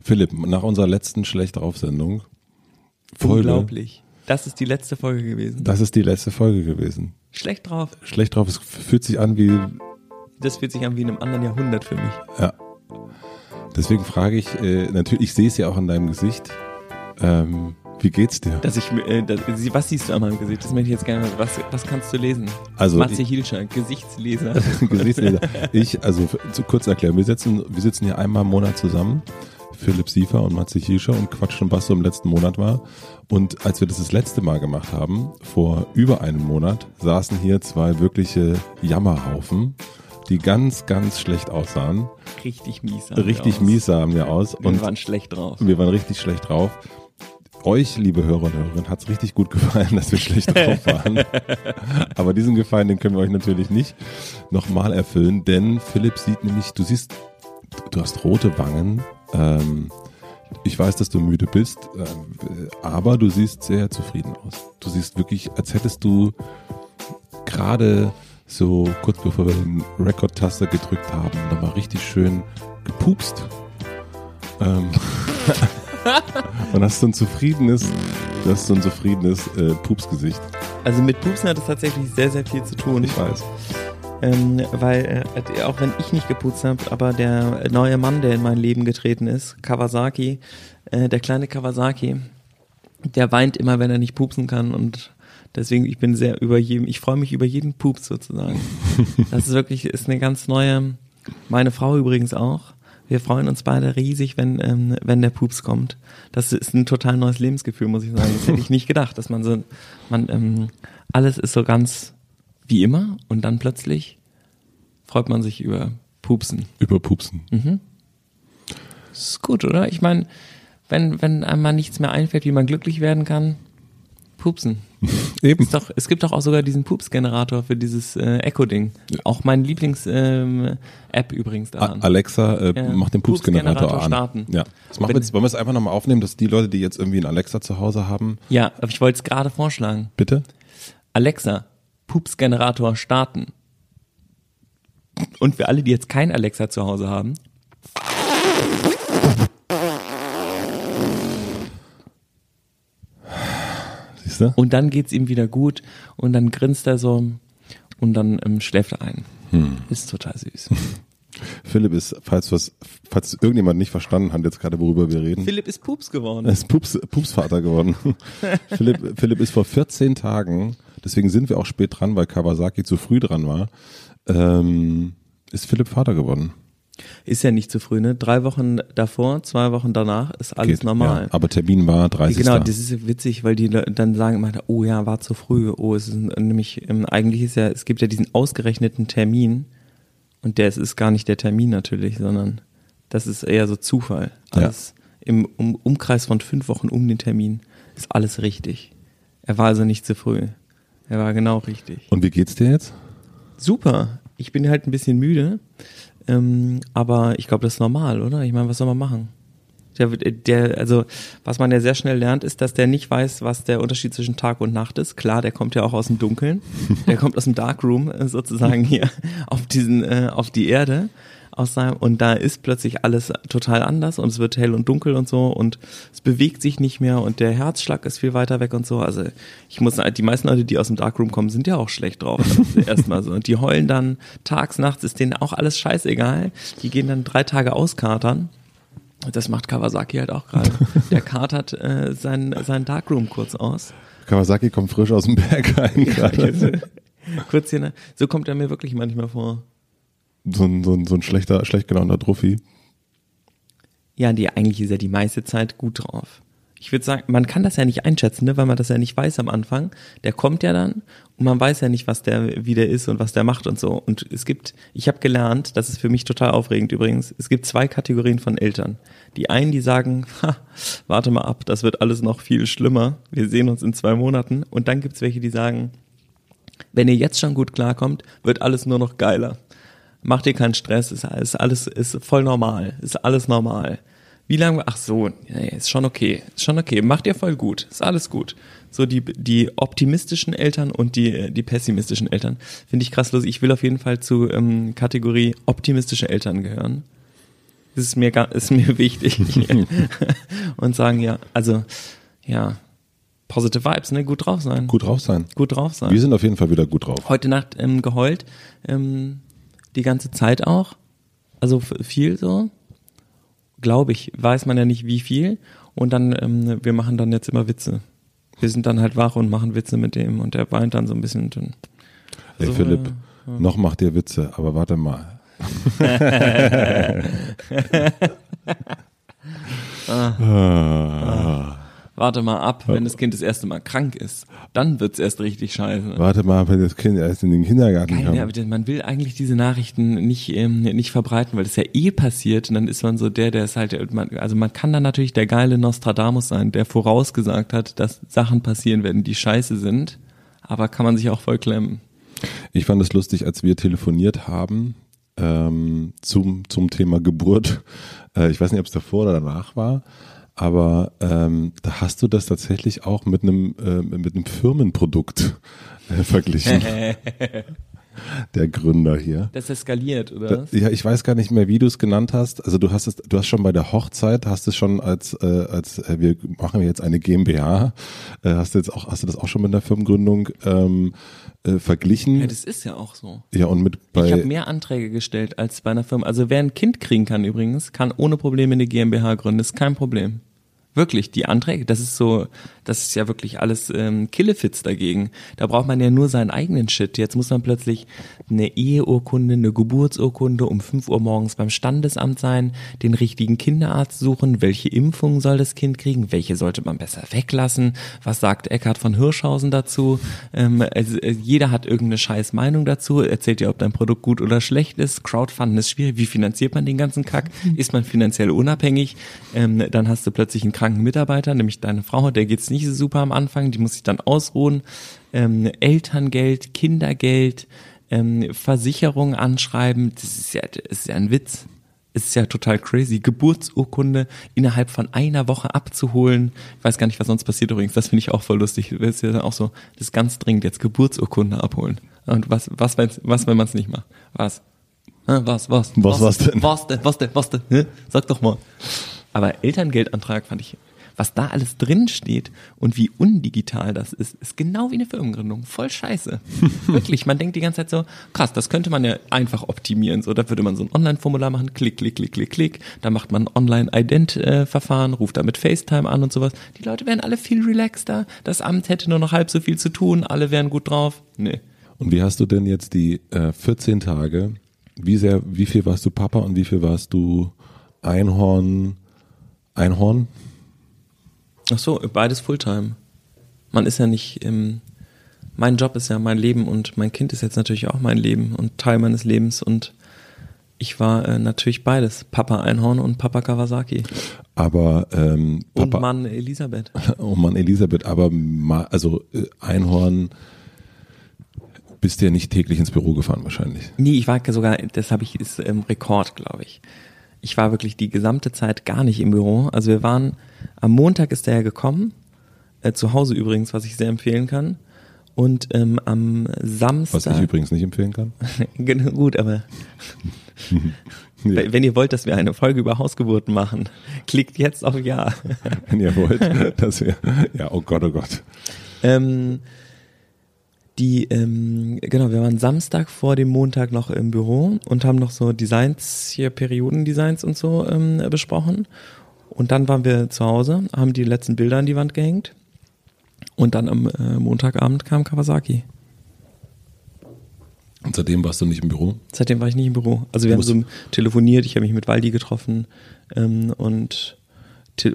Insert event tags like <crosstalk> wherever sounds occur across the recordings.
Philipp, nach unserer letzten schlecht Sendung Folge, Unglaublich. Das ist die letzte Folge gewesen. das ist die letzte Folge gewesen. Schlecht drauf. Schlecht drauf, es fühlt sich an wie, Das fühlt sich an wie in einem anderen Jahrhundert für mich. ja. Deswegen frage ich, äh, natürlich, ich sehe es ja auch an deinem Gesicht. Ähm, wie geht's dir? Dass ich, äh, dass, was siehst du an meinem Gesicht? Das möchte ich jetzt gerne. Was, was kannst du lesen? Also, Matze Hilscher, Gesichtsleser. <laughs> Gesichtsleser. <laughs> Ich, also zu kurz erklären, wir sitzen, wir sitzen hier einmal im Monat zusammen. Philipp Siefer und Matze Hirscher und quatschen, was so im letzten Monat war. Und als wir das das letzte Mal gemacht haben, vor über einem Monat, saßen hier zwei wirkliche Jammerhaufen, die ganz, ganz schlecht aussahen. Richtig mies. sahen wir Richtig mies sahen wir aus. Wir Und waren schlecht drauf. wir waren richtig schlecht drauf. Euch, liebe Hörer und Hörerinnen, hat es richtig gut gefallen, dass wir schlecht drauf <laughs> waren. Aber diesen Gefallen, den können wir euch natürlich nicht nochmal erfüllen, denn Philipp sieht nämlich, du siehst, du hast rote Wangen. Ähm, ich weiß, dass du müde bist, ähm, aber du siehst sehr zufrieden aus. Du siehst wirklich, als hättest du gerade so kurz bevor wir den Rekord-Taster gedrückt haben, nochmal richtig schön gepupst. Ähm, <laughs> und hast so ein zufriedenes, du hast so ein zufriedenes äh, Pupsgesicht. Also mit Pupsen hat es tatsächlich sehr, sehr viel zu tun. Ich weiß. Ähm, weil äh, auch wenn ich nicht geputzt habe, aber der neue Mann, der in mein Leben getreten ist, Kawasaki, äh, der kleine Kawasaki, der weint immer, wenn er nicht pupsen kann und deswegen ich bin sehr über jedem, ich freue mich über jeden Pups sozusagen. <laughs> Das ist wirklich ist eine ganz neue. Meine Frau übrigens auch. Wir freuen uns beide riesig, wenn ähm, wenn der Pups kommt. Das ist ein total neues Lebensgefühl, muss ich sagen. Das hätte ich nicht gedacht, dass man so man ähm, alles ist so ganz wie immer und dann plötzlich freut man sich über Pupsen. Über Pupsen. ist gut, oder? Ich meine, wenn, wenn einem mal nichts mehr einfällt, wie man glücklich werden kann, pupsen. <laughs> Eben. Doch, es gibt doch auch sogar diesen Pups-Generator für dieses äh, Echo-Ding. Auch mein Lieblings-App übrigens A- daran. Alexa äh, Ja. macht den Pupsgenerator Pupsgenerator an. starten. Ja. Das machen wir jetzt, wollen wir es einfach nochmal aufnehmen, dass die Leute, die jetzt irgendwie einen Alexa zu Hause haben, ja, aber ich wollte es gerade vorschlagen. bitte? Alexa, Pups-Generator starten. Und für alle, die jetzt kein Alexa zu Hause haben, Siehst du? Und dann geht's ihm wieder gut und dann grinst er so und dann ähm, schläft er ein. Hm. Ist total süß. <laughs> Philipp ist, falls was, falls irgendjemand nicht verstanden hat, jetzt gerade worüber wir reden. Philipp ist Pups geworden. Er ist Pups, Pupsvater geworden. <laughs> Philipp, Philipp ist vor 14 Tagen, deswegen sind wir auch spät dran, weil Kawasaki zu früh dran war, ähm, ist Philipp Vater geworden. Ist ja nicht zu früh, ne? Drei Wochen davor, zwei Wochen danach ist alles Geht, normal. Ja, aber Termin war 30. Genau, das ist ja witzig, weil die dann sagen immer, oh ja, war zu früh. Oh, es ist nämlich, ähm, eigentlich ist ja, es gibt ja diesen ausgerechneten Termin und der ist, gar nicht der Termin natürlich, sondern das ist eher so Zufall. Ja. Alles im um, Umkreis von fünf Wochen um den Termin ist alles richtig. Er war also nicht zu früh. Er war genau richtig. Und wie geht's dir jetzt? Super. Ich bin halt ein bisschen müde, ähm, aber ich glaube, das ist normal, oder? Ich meine, was soll man machen? Der, der, also, was man ja sehr schnell lernt, ist, dass der nicht weiß, was der Unterschied zwischen Tag und Nacht ist. Klar, der kommt ja auch aus dem Dunkeln. <laughs> Der kommt aus dem Darkroom äh, sozusagen hier auf diesen, äh, auf die Erde. Aus seinem, und da ist plötzlich alles total anders und es wird hell und dunkel und so und es bewegt sich nicht mehr und der Herzschlag ist viel weiter weg und so. Also ich muss sagen, die meisten Leute, die aus dem Darkroom kommen, sind ja auch schlecht drauf. <laughs> Erstmal so. Und die heulen dann tags, nachts, ist denen auch alles scheißegal. Die gehen dann drei Tage auskatern. Das macht Kawasaki halt auch gerade. <laughs> Der katert äh, sein, sein Darkroom kurz aus. Kawasaki kommt frisch aus dem Berg rein gerade. <laughs> kurz hier, ne? so kommt er mir wirklich manchmal vor. So ein, so ein, so ein schlechter, schlecht gelaunter Druffi. Ja, die eigentlich ist er die meiste Zeit gut drauf. Ich würde sagen, man kann das ja nicht einschätzen, ne, weil man das ja nicht weiß am Anfang. Der kommt ja dann und man weiß ja nicht, was der wie der ist und was der macht und so. Und es gibt, ich habe gelernt, das ist für mich total aufregend übrigens. Es gibt zwei Kategorien von Eltern. Die einen, die sagen, <laughs> ha, warte mal ab, das wird alles noch viel schlimmer. Wir sehen uns in zwei Monaten. Und dann gibt's welche, die sagen, wenn ihr jetzt schon gut klarkommt, wird alles nur noch geiler. Macht ihr keinen Stress, ist alles ist voll normal, ist alles normal. Wie lange? Ach so, nee, ist schon okay, ist schon okay. Macht ihr voll gut, ist alles gut. So die die optimistischen Eltern und die die pessimistischen Eltern finde ich krass los. Ich will auf jeden Fall zu ähm, Kategorie optimistische Eltern gehören. Das ist mir, ist mir <laughs> wichtig. <laughs> und sagen, ja, also, ja, positive Vibes, ne? Gut drauf sein. Gut drauf sein. Gut drauf sein. Wir sind auf jeden Fall wieder gut drauf. Heute Nacht ähm, geheult, ähm, die ganze Zeit auch. Also viel so. Glaube ich, weiß man ja nicht wie viel. Und dann, ähm, wir machen dann jetzt immer Witze. Wir sind dann halt wach und machen Witze mit dem und der weint dann so ein bisschen. Und dann, Ey, So, Philipp, noch macht ihr Witze, aber warte mal. <laughs> <laughs> ah. Warte mal ab, wenn das Kind das erste Mal krank ist. Dann wird's erst richtig scheiße. Warte mal, wenn das Kind erst in den Kindergarten Geil, kommt. ja, aber man will eigentlich diese Nachrichten nicht, ähm, nicht verbreiten, weil das ja eh passiert und dann ist man so der, der ist halt, also man kann dann natürlich der geile Nostradamus sein, der vorausgesagt hat, dass Sachen passieren werden, die scheiße sind, aber kann man sich auch voll klemmen. Ich fand es lustig, als wir telefoniert haben ähm, zum, zum Thema Geburt. Äh, ich weiß nicht, ob es davor oder danach war, aber ähm, da hast du das tatsächlich auch mit einem äh, mit einem Firmenprodukt äh, verglichen. <laughs> Der Gründer hier. Das eskaliert, oder? was? Ja, ich weiß gar nicht mehr, wie du es genannt hast. Also du hast es, du hast schon bei der Hochzeit, hast es schon als äh, als äh, wir machen jetzt eine GmbH, äh, hast du jetzt auch, hast du das auch schon mit der Firmengründung ähm, äh, verglichen? Ja, das ist ja auch so. Ja, und mit Ich habe bei mehr Anträge gestellt als bei einer Firma. Also wer ein Kind kriegen kann übrigens, kann ohne Probleme eine GmbH gründen. Das ist kein Problem. Wirklich, die Anträge, das ist so, das ist ja wirklich alles ähm, Killefits dagegen. Da braucht man ja nur seinen eigenen Shit. Jetzt muss man plötzlich eine Eheurkunde, eine Geburtsurkunde um 5 Uhr morgens beim Standesamt sein, den richtigen Kinderarzt suchen, welche Impfung soll das Kind kriegen, welche sollte man besser weglassen, was sagt Eckhard von Hirschhausen dazu. Ähm, also, jeder hat irgendeine scheiß Meinung dazu, erzählt dir, ob dein Produkt gut oder schlecht ist. Crowdfunden ist schwierig, wie finanziert man den ganzen Kack? Ist man finanziell unabhängig? Ähm, dann hast du plötzlich einen kranken Mitarbeiter, nämlich deine Frau, der geht's nicht so super am Anfang, die muss sich dann ausruhen. Ähm, Elterngeld, Kindergeld, ähm, Versicherung anschreiben, das ist ja, das ist ja ein Witz. Es ist ja total crazy. Geburtsurkunde innerhalb von einer Woche abzuholen. Ich weiß gar nicht, was sonst passiert übrigens. Das finde ich auch voll lustig. Das ist ja dann auch so, das ist ganz dringend jetzt Geburtsurkunde abholen. Und was, was, was wenn man es nicht macht? Was? Hä, Was, was? Was, was denn? Was denn, was denn, was denn? Sag doch mal. Aber Elterngeldantrag fand ich, was da alles drin steht und wie undigital das ist, ist genau wie eine Firmengründung. Voll scheiße. <laughs> Wirklich, man denkt die ganze Zeit so, krass, das könnte man ja einfach optimieren. So, da würde man so ein Online-Formular machen, klick, klick, klick, klick, klick. Da macht man ein Online-Ident-Verfahren, ruft damit FaceTime an und sowas. Die Leute wären alle viel relaxter. Das Amt hätte nur noch halb so viel zu tun. Alle wären gut drauf. Nee. und wie hast du denn jetzt die äh, 14 Tage? Wie sehr, wie viel warst du Papa und wie viel warst du Einhorn? Einhorn? Ach so, beides Fulltime. Man ist ja nicht, ähm, mein Job ist ja mein Leben und mein Kind ist jetzt natürlich auch mein Leben und Teil meines Lebens und ich war äh, natürlich beides, Papa Einhorn und Papa Kawasaki Aber ähm, und Papa, Mann Elisabeth. <laughs> oh Mann, Elisabeth, aber also äh, Einhorn bist ja nicht täglich ins Büro gefahren wahrscheinlich. Nee, ich war sogar, das habe ich, ist ähm, Rekord, glaube ich. Ich war wirklich die gesamte Zeit gar nicht im Büro. Also wir waren, am Montag ist der ja gekommen, äh, zu Hause übrigens, was ich sehr empfehlen kann. Und ähm, am Samstag. Was ich übrigens nicht empfehlen kann. <laughs> Genau, gut, aber <laughs> Ja, wenn ihr wollt, dass wir eine Folge über Hausgeburten machen, <laughs> klickt jetzt auf Ja. wenn ihr wollt, dass wir, ja, oh Gott, oh Gott. ähm, die, ähm, genau, wir waren Samstag vor dem Montag noch im Büro und haben noch so Designs, hier Periodendesigns und so ähm, besprochen. Und dann waren wir zu Hause, haben die letzten Bilder an die Wand gehängt. Und dann am äh, Montagabend kam Kawasaki. Und seitdem warst du nicht im Büro? Seitdem war ich nicht im Büro. Also wir haben so telefoniert, ich habe mich mit Waldi getroffen ähm, und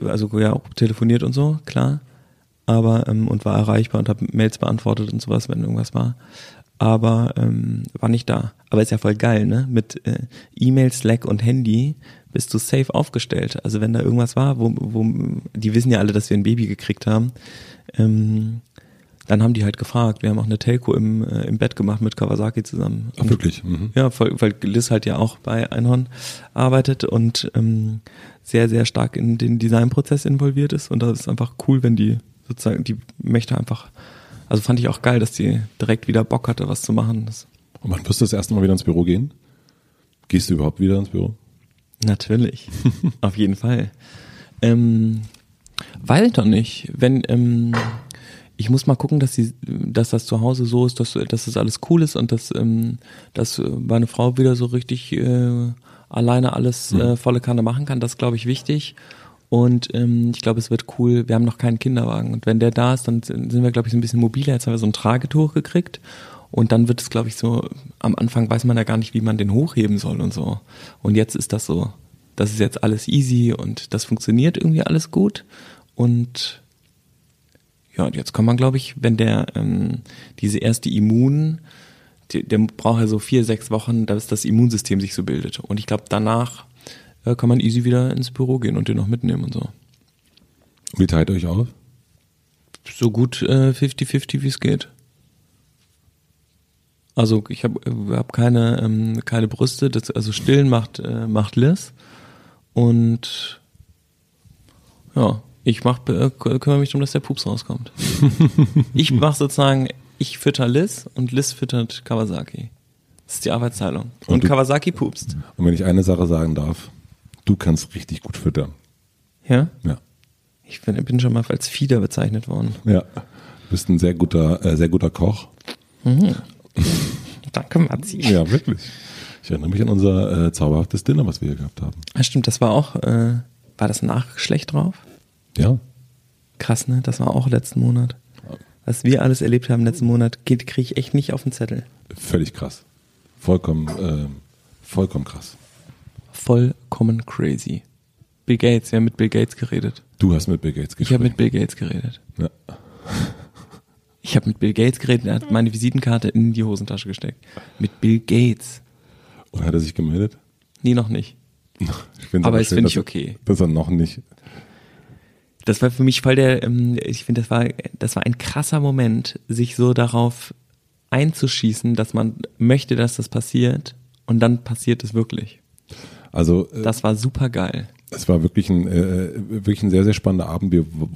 also ja auch telefoniert und so, klar. Aber ähm, und war erreichbar und habe Mails beantwortet und sowas, wenn irgendwas war. Aber ähm, war nicht da. Aber ist ja voll geil, ne? Mit äh, E-Mail, Slack und Handy bist du safe aufgestellt. Also wenn da irgendwas war, wo, wo die wissen ja alle, dass wir ein Baby gekriegt haben, ähm, dann haben die halt gefragt. Wir haben auch eine Telco im, äh, im Bett gemacht mit Kawasaki zusammen. Ach, wirklich? Mhm. Ja, voll, weil Liz halt ja auch bei Einhorn arbeitet und ähm, sehr, sehr stark in den Designprozess involviert ist. Und das ist einfach cool, wenn die sozusagen, die möchte einfach, also fand ich auch geil, dass die direkt wieder Bock hatte, was zu machen. Das, Und wann wirst du das erste Mal wieder ins Büro gehen? Gehst du überhaupt wieder ins Büro? Natürlich. <laughs> Auf jeden Fall. Ähm, ich doch nicht. Wenn, ähm, ich muss mal gucken, dass, die, dass das zu Hause so ist, dass, dass das alles cool ist und dass, ähm, dass meine Frau wieder so richtig äh, alleine alles äh, volle Kanne machen kann. Das ist, glaube ich, wichtig. Und ähm, ich glaube, es wird cool. Wir haben noch keinen Kinderwagen. Und wenn der da ist, dann sind wir, glaube ich, so ein bisschen mobiler. Jetzt haben wir so ein Tragetuch gekriegt. Und dann wird es, glaube ich, so, am Anfang weiß man ja gar nicht, wie man den hochheben soll und so. Und jetzt ist das so. Das ist jetzt alles easy und das funktioniert irgendwie alles gut. Und ja, und jetzt kann man, glaube ich, wenn der ähm, diese erste Immun, die, der braucht ja so vier, sechs Wochen, dass das Immunsystem sich so bildet. Und ich glaube, danach äh, kann man easy wieder ins Büro gehen und den noch mitnehmen und so. Wie teilt euch auf? So gut 50-50, äh, wie es geht. Also ich habe hab keine, ähm, keine Brüste, das, also stillen macht, äh, macht Liz. Und ja, ich mach, äh, kümmere mich darum, dass der Pups rauskommt. <laughs> ich mache sozusagen, ich fütter Liz und Liz füttert Kawasaki. Das ist die Arbeitsteilung. Und, und Kawasaki pupst. Und wenn ich eine Sache sagen darf, du kannst richtig gut füttern. Ja? Ja. Ich bin, bin schon mal als Fieder bezeichnet worden. Ja. Du bist ein sehr guter, äh, sehr guter Koch. Mhm. <laughs> Danke, Matzi. Ja, wirklich. Ich erinnere mich an unser äh, zauberhaftes Dinner, was wir hier gehabt haben. Ja, stimmt, das war auch, äh, war das Nachgeschlecht drauf? Ja. Krass, ne? Das war auch letzten Monat. Was wir alles erlebt haben letzten Monat, kriege ich echt nicht auf den Zettel. Völlig krass. Vollkommen, äh, vollkommen krass. Vollkommen crazy. Bill Gates, wir haben mit Bill Gates geredet. Du hast mit Bill Gates geredet. Ich habe mit Bill Gates geredet. Ja. <laughs> Ich habe mit Bill Gates geredet, er hat meine Visitenkarte in die Hosentasche gesteckt. Mit Bill Gates. Und hat er sich gemeldet? Nee, noch nicht. <laughs> Ich aber es finde ich okay. Das er noch nicht. Das war für mich voll der, ähm, ich finde, das war, das war ein krasser Moment, sich so darauf einzuschießen, dass man möchte, dass das passiert und dann passiert es wirklich. Also äh, das war super geil. Es war wirklich ein äh, wirklich ein sehr sehr spannender Abend.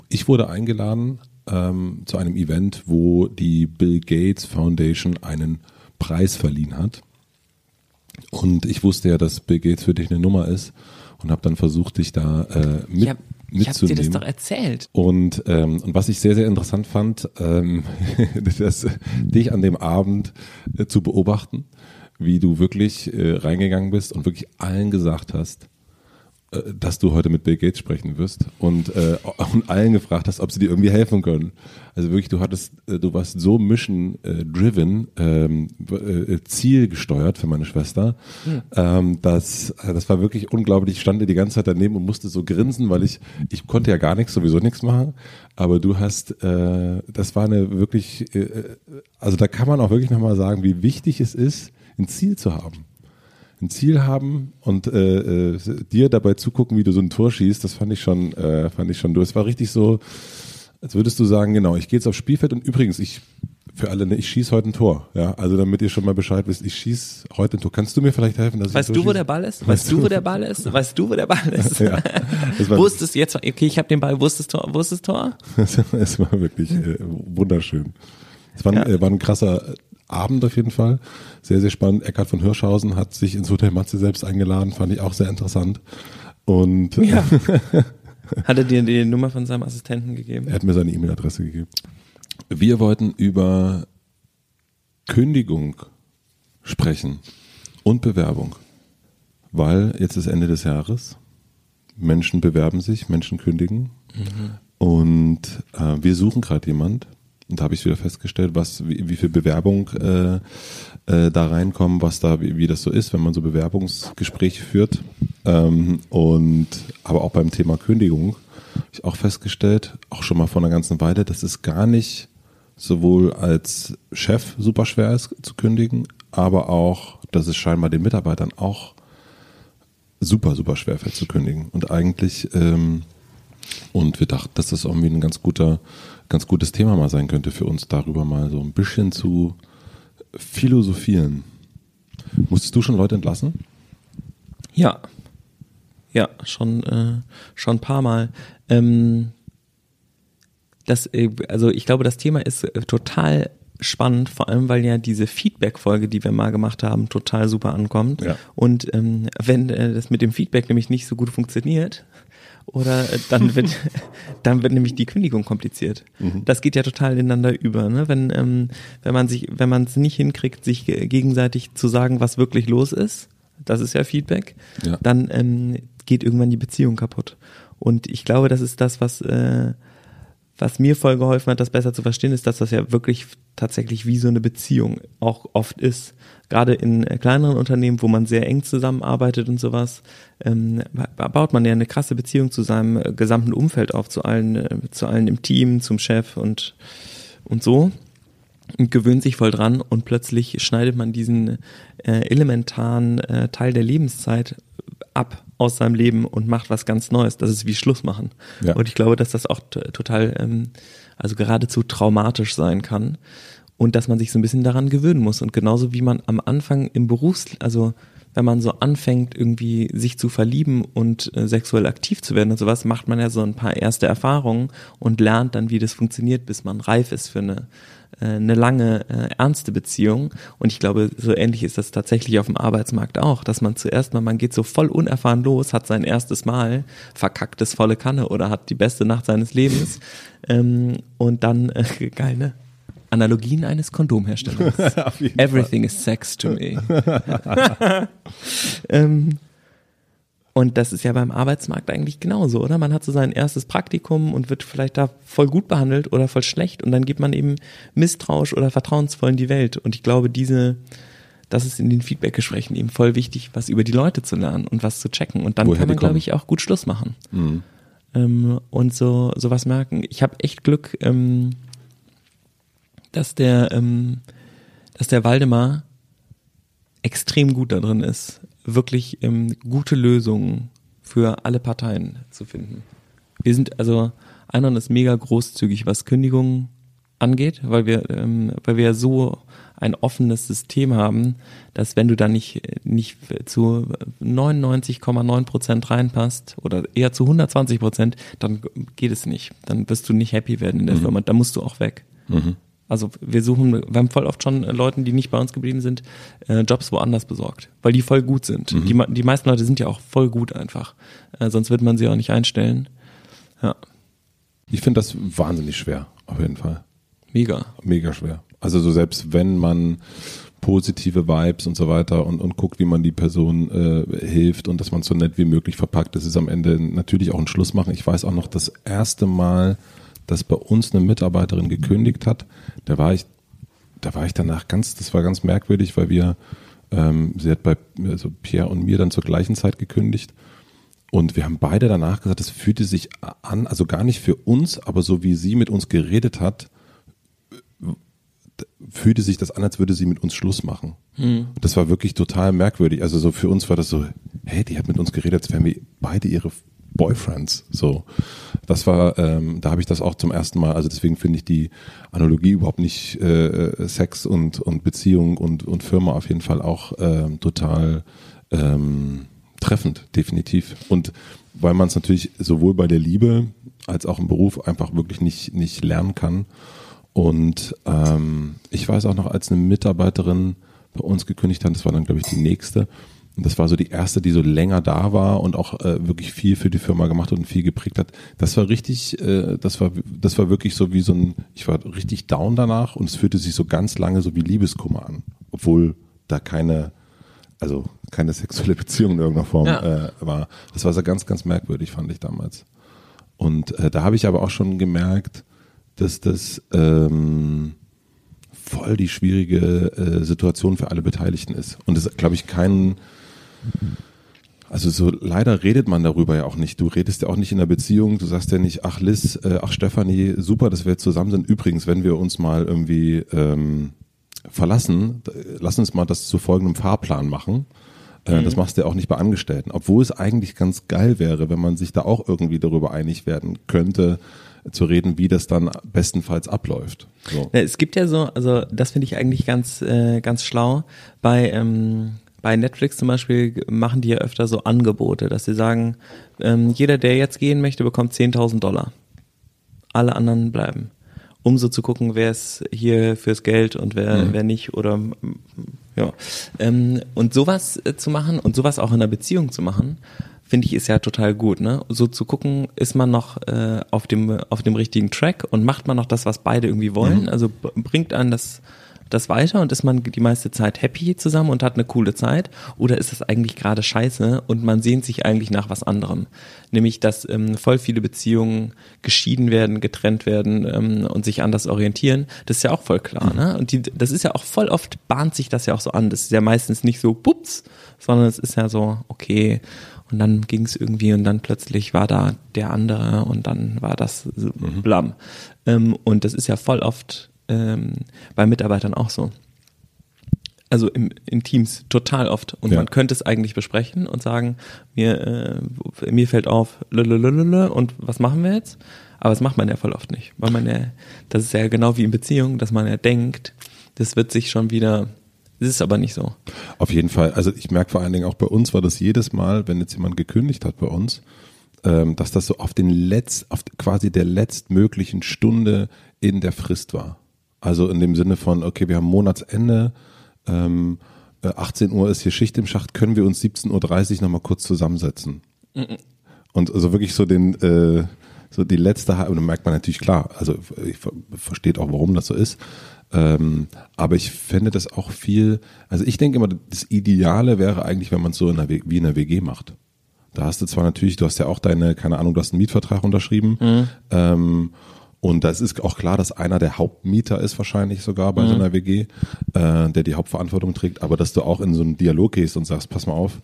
Ich wurde eingeladen ähm, zu einem Event, wo die Bill Gates Foundation einen Preis verliehen hat. Und ich wusste ja, dass Bill Gates für dich eine Nummer ist und habe dann versucht, dich da äh, mit, ja, ich habe dir das doch erzählt. Und, ähm, und was ich sehr, sehr interessant fand, ähm, <laughs> das, dich an dem Abend äh, zu beobachten, wie du wirklich äh, reingegangen bist und wirklich allen gesagt hast, äh, dass du heute mit Bill Gates sprechen wirst und, äh, <laughs> und allen gefragt hast, ob sie dir irgendwie helfen können. Also wirklich, du hattest, äh, du warst so mission äh, ähm, äh, zielgesteuert für meine Schwester, mhm. ähm, dass äh, das war wirklich unglaublich. Ich stand die ganze Zeit daneben und musste so grinsen, weil ich ich konnte ja gar nichts, sowieso nichts machen. Aber du hast, äh, das war eine wirklich, äh, also da kann man auch wirklich nochmal sagen, wie wichtig es ist, ein Ziel zu haben ein Ziel haben und äh, äh, dir dabei zugucken, wie du so ein Tor schießt, das fand ich schon, äh, fand ich schon. Du, es war richtig so, als würdest du sagen, genau, ich gehe jetzt aufs Spielfeld und übrigens, ich für alle, ne, ich schieße heute ein Tor. Ja, also damit ihr schon mal Bescheid wisst, ich schieße heute ein Tor. Kannst du mir vielleicht helfen? Dass weißt ich du, wo der Ball ist? Weißt, du, wo der Ball ist? Weißt du, wo der Ball ist? ja, wusstest jetzt, okay, ich habe den Ball, wusstest Tor, wusstest Tor? <laughs> es war wirklich äh, wunderschön. Es war, ja. äh, war ein krasser Abend auf jeden Fall. Sehr, sehr spannend. Eckhard von Hirschhausen hat sich ins Hotel Matze selbst eingeladen, fand ich auch sehr interessant. Und ja. <laughs> hat er dir die Nummer von seinem Assistenten gegeben? Er hat mir seine E-Mail-Adresse gegeben. Wir wollten über Kündigung sprechen und Bewerbung, weil jetzt ist Ende des Jahres. Menschen bewerben sich, Menschen kündigen. Mhm. Und äh, wir suchen gerade jemand, und da habe ich wieder festgestellt, was, wie, wie viel Bewerbung äh, äh, da reinkommen, was da, wie, wie das so ist, wenn man so Bewerbungsgespräche führt. Ähm, und aber auch beim Thema Kündigung habe ich auch festgestellt, auch schon mal vor einer ganzen Weile, dass es gar nicht sowohl als Chef super schwer ist zu kündigen, aber auch, dass es scheinbar den Mitarbeitern auch super, super schwer fällt zu kündigen. Und eigentlich, ähm, und wir dachten, dass das irgendwie ein ganz guter ganz gutes Thema mal sein könnte für uns, darüber mal so ein bisschen zu philosophieren. Musstest du schon Leute entlassen? Ja. Ja, schon, äh, schon ein paar Mal. Ähm, das, äh, also ich glaube, das Thema ist äh, total spannend, vor allem weil ja diese Feedback-Folge, die wir mal gemacht haben, total super ankommt. Ja. Und ähm, wenn äh, das mit dem Feedback nämlich nicht so gut funktioniert, oder äh, dann wird <laughs> dann wird nämlich die Kündigung kompliziert. Mhm. Das geht ja total ineinander über, ne? Wenn ähm, wenn man sich wenn man es nicht hinkriegt, sich ge- gegenseitig zu sagen, was wirklich los ist, das ist ja Feedback, Ja. dann ähm, geht irgendwann die Beziehung kaputt. Und ich glaube, das ist das, was äh, was mir voll geholfen hat, das besser zu verstehen, ist, dass das ja wirklich tatsächlich wie so eine Beziehung auch oft ist. Gerade in äh, kleineren Unternehmen, wo man sehr eng zusammenarbeitet und sowas, ähm, ba- baut man ja eine krasse Beziehung zu seinem äh, gesamten Umfeld auf, zu allen, äh, zu allen im Team, zum Chef und, und so und gewöhnt sich voll dran und plötzlich schneidet man diesen äh, elementaren äh, Teil der Lebenszeit ab aus seinem Leben und macht was ganz Neues. Das ist wie Schluss machen. Ja. Und ich glaube, dass das auch total, ähm, also geradezu traumatisch sein kann und dass man sich so ein bisschen daran gewöhnen muss. Und genauso wie man am Anfang im Berufs, also wenn man so anfängt, irgendwie sich zu verlieben und äh, sexuell aktiv zu werden und sowas, macht man ja so ein paar erste Erfahrungen und lernt dann, wie das funktioniert, bis man reif ist für eine, eine lange, äh, ernste Beziehung. Und ich glaube, so ähnlich ist das tatsächlich auf dem Arbeitsmarkt auch, dass man zuerst mal, man geht so voll unerfahren los, hat sein erstes Mal, verkackt es volle Kanne oder hat die beste Nacht seines Lebens. <laughs> ähm, und dann, äh, <laughs> geil, ne? Analogien eines Kondomherstellers. <laughs> Everything is sex to me. ähm, und das ist ja beim Arbeitsmarkt eigentlich genauso, oder? Man hat so sein erstes Praktikum und wird vielleicht da voll gut behandelt oder voll schlecht und dann geht man eben misstrauisch oder vertrauensvoll in die Welt. Und ich glaube, diese, das ist in den Feedbackgesprächen eben voll wichtig, was über die Leute zu lernen und was zu checken. Und dann Woher kann man, glaube ich, auch gut Schluss machen. Mhm. Ähm, und so sowas merken. Ich habe echt Glück, ähm, dass der, ähm, dass der Waldemar extrem gut da drin ist, wirklich ähm, gute Lösungen für alle Parteien zu finden. Wir sind also Einon ist mega großzügig, was Kündigungen angeht, weil wir, ähm, weil wir so ein offenes System haben, dass wenn du da nicht, nicht zu 99,9 Prozent reinpasst oder eher zu 120 Prozent, dann geht es nicht. Dann wirst du nicht happy werden in der Firma. Da musst du auch weg. Mhm. Also wir suchen, wir haben voll oft schon äh, Leuten, die nicht bei uns geblieben sind, äh, Jobs woanders besorgt, weil die voll gut sind. Die, me- die meisten Leute sind ja auch voll gut einfach. Äh, sonst wird man sie auch nicht einstellen. Ja, Ich finde das wahnsinnig schwer, auf jeden Fall. mega. Mega schwer. Also so selbst wenn man positive Vibes und so weiter und, und guckt, wie man die Person äh, hilft und dass man es so nett wie möglich verpackt, das ist am Ende natürlich auch ein Schluss machen. Ich weiß auch noch das erste Mal, dass bei uns eine Mitarbeiterin gekündigt hat, da war ich, da war ich danach ganz, das war ganz merkwürdig, weil wir, ähm, sie hat bei also Pierre und mir dann zur gleichen Zeit gekündigt. Und wir haben beide danach gesagt, es fühlte sich an, also gar nicht für uns, aber so wie sie mit uns geredet hat, fühlte sich das an, als würde sie mit uns Schluss machen. Das war wirklich total merkwürdig. Also so für uns war das so, hey, die hat mit uns geredet, als wären wir beide ihre Boyfriends. So, das war, ähm, da habe ich das auch zum ersten Mal. Also deswegen finde ich die Analogie überhaupt nicht äh, Sex und und Beziehung und und Firma auf jeden Fall auch ähm, total ähm, treffend, definitiv. Und weil man es natürlich sowohl bei der Liebe als auch im Beruf einfach wirklich nicht nicht lernen kann. Und ähm, ich weiß auch noch, als eine Mitarbeiterin bei uns gekündigt hat, das war dann, glaube ich, die nächste. Und das war so die erste, die so länger da war und auch äh, wirklich viel für die Firma gemacht hat und viel geprägt hat. Das war richtig, äh, das war, das war wirklich so wie so ein, ich war richtig down danach und es fühlte sich so ganz lange so wie Liebeskummer an. Obwohl da keine, also keine sexuelle Beziehung in irgendeiner Form Ja. äh, war. Das war so ganz, ganz merkwürdig, fand ich damals. Und äh, da habe ich aber auch schon gemerkt, dass das ähm, voll die schwierige äh, Situation für alle Beteiligten ist. Und das glaube ich kein also so leider redet man darüber ja auch nicht. Du redest ja auch nicht in der Beziehung. Du sagst ja nicht, ach Liz, äh, ach Stefanie, super, dass wir jetzt zusammen sind. Übrigens, wenn wir uns mal irgendwie ähm, verlassen, lass uns mal das zu folgendem Fahrplan machen. Äh, Das machst du ja auch nicht bei Angestellten. Obwohl es eigentlich ganz geil wäre, wenn man sich da auch irgendwie darüber einig werden könnte, zu reden, wie das dann bestenfalls abläuft. So. Es gibt ja so, also das finde ich eigentlich ganz, äh, ganz schlau. Bei, ähm, bei Netflix zum Beispiel machen die ja öfter so Angebote, dass sie sagen, ähm, jeder, der jetzt gehen möchte, bekommt 10.000 Dollar. Alle anderen bleiben. um so zu gucken, wer ist hier fürs Geld und wer, Mhm. wer nicht oder ja. Ähm, und sowas äh, zu machen und sowas auch in einer Beziehung zu machen, finde ich ist ja total gut, ne? So zu gucken, ist man noch äh, auf dem auf dem richtigen Track und macht man noch das, was beide irgendwie wollen? Also b- bringt einen das das weiter und ist man die meiste Zeit happy zusammen und hat eine coole Zeit? Oder ist das eigentlich gerade scheiße und man sehnt sich eigentlich nach was anderem? Nämlich, dass ähm, voll viele Beziehungen geschieden werden, getrennt werden ähm, und sich anders orientieren. Das ist ja auch voll klar. Ne? Und die, das ist ja auch voll oft, bahnt sich das ja auch so an. Das ist ja meistens nicht so, pups, sondern es ist ja so, okay. Und dann ging es irgendwie und dann plötzlich war da der andere und dann war das so blam. Ähm, und das ist ja voll oft ähm, bei Mitarbeitern auch so. Also im, in Teams total oft. Und Ja. man könnte es eigentlich besprechen und sagen, mir, äh, mir fällt auf, lulululul, und was machen wir jetzt? Aber das macht man ja voll oft nicht. Weil man ja, das ist ja genau wie in Beziehungen, dass man ja denkt, das wird sich schon wieder, das ist aber nicht so. Auf jeden Fall. Also ich merke vor allen Dingen auch bei uns war das jedes Mal, wenn jetzt jemand gekündigt hat bei uns, ähm, dass das so auf den Letz, auf quasi der letztmöglichen Stunde in der Frist war. Also in dem Sinne von, okay, wir haben Monatsende, ähm, äh, 18 Uhr ist hier Schicht im Schacht, können wir uns 17.30 Uhr nochmal kurz zusammensetzen. Und also wirklich so den, äh, so die letzte, und dann merkt man natürlich klar, also ich ver- versteht auch, warum das so ist. Ähm, aber ich fände das auch viel, also ich denke immer, das Ideale wäre eigentlich, wenn man es so in einer, wie in einer WG macht. Da hast du zwar natürlich, du hast ja auch deine, keine Ahnung, du hast einen Mietvertrag unterschrieben. Ähm, und das ist auch klar, dass einer der Hauptmieter ist wahrscheinlich sogar bei so einer WG, äh, der die Hauptverantwortung trägt, aber dass du auch in so einen Dialog gehst und sagst, pass mal auf,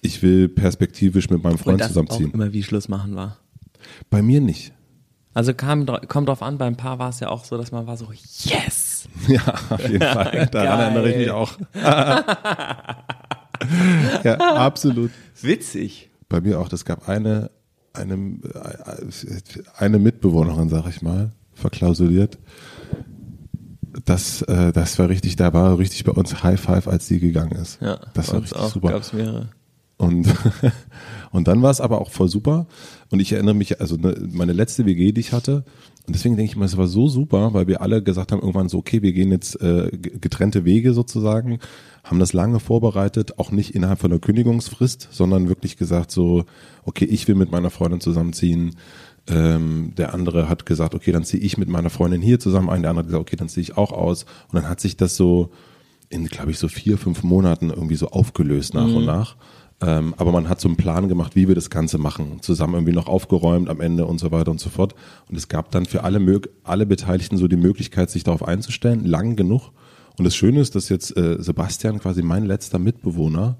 ich will perspektivisch mit meinem Freund und das zusammenziehen. auch immer wie Schluss machen war. Bei mir nicht. Also kam, kommt drauf an, beim Paar war es ja auch so, dass man war so, yes! <laughs> Ja, auf jeden Fall. <laughs> Daran erinnere ich mich auch. <laughs> ja, absolut. Witzig. Bei mir auch. Das gab eine, eine, äh, eine Mitbewohnerin, sag ich mal, verklausuliert. Das, äh, das war richtig, da war richtig bei uns High Five, als sie gegangen ist. Ja, das war richtig auch, super. gab's mehrere. Und, <laughs> und dann war es aber auch voll super. Und ich erinnere mich, also ne, meine letzte WG, die ich hatte, und deswegen denke ich mal, es war so super, weil wir alle gesagt haben, irgendwann so, okay, wir gehen jetzt äh, getrennte Wege sozusagen, haben das lange vorbereitet, auch nicht innerhalb von der Kündigungsfrist, sondern wirklich gesagt so, okay, ich will mit meiner Freundin zusammenziehen. Ähm, der andere hat gesagt, okay, dann ziehe ich mit meiner Freundin hier zusammen ein. Der andere hat gesagt, okay, dann ziehe ich auch aus. Und dann hat sich das so in, glaube ich, so vier, fünf Monaten irgendwie so aufgelöst nach und nach. Ähm, aber man hat so einen Plan gemacht, wie wir das Ganze machen. Zusammen irgendwie noch aufgeräumt am Ende und so weiter und so fort. Und es gab dann für alle, alle Beteiligten so die Möglichkeit, sich darauf einzustellen, lang genug. Und das Schöne ist, dass jetzt äh, Sebastian, quasi mein letzter Mitbewohner,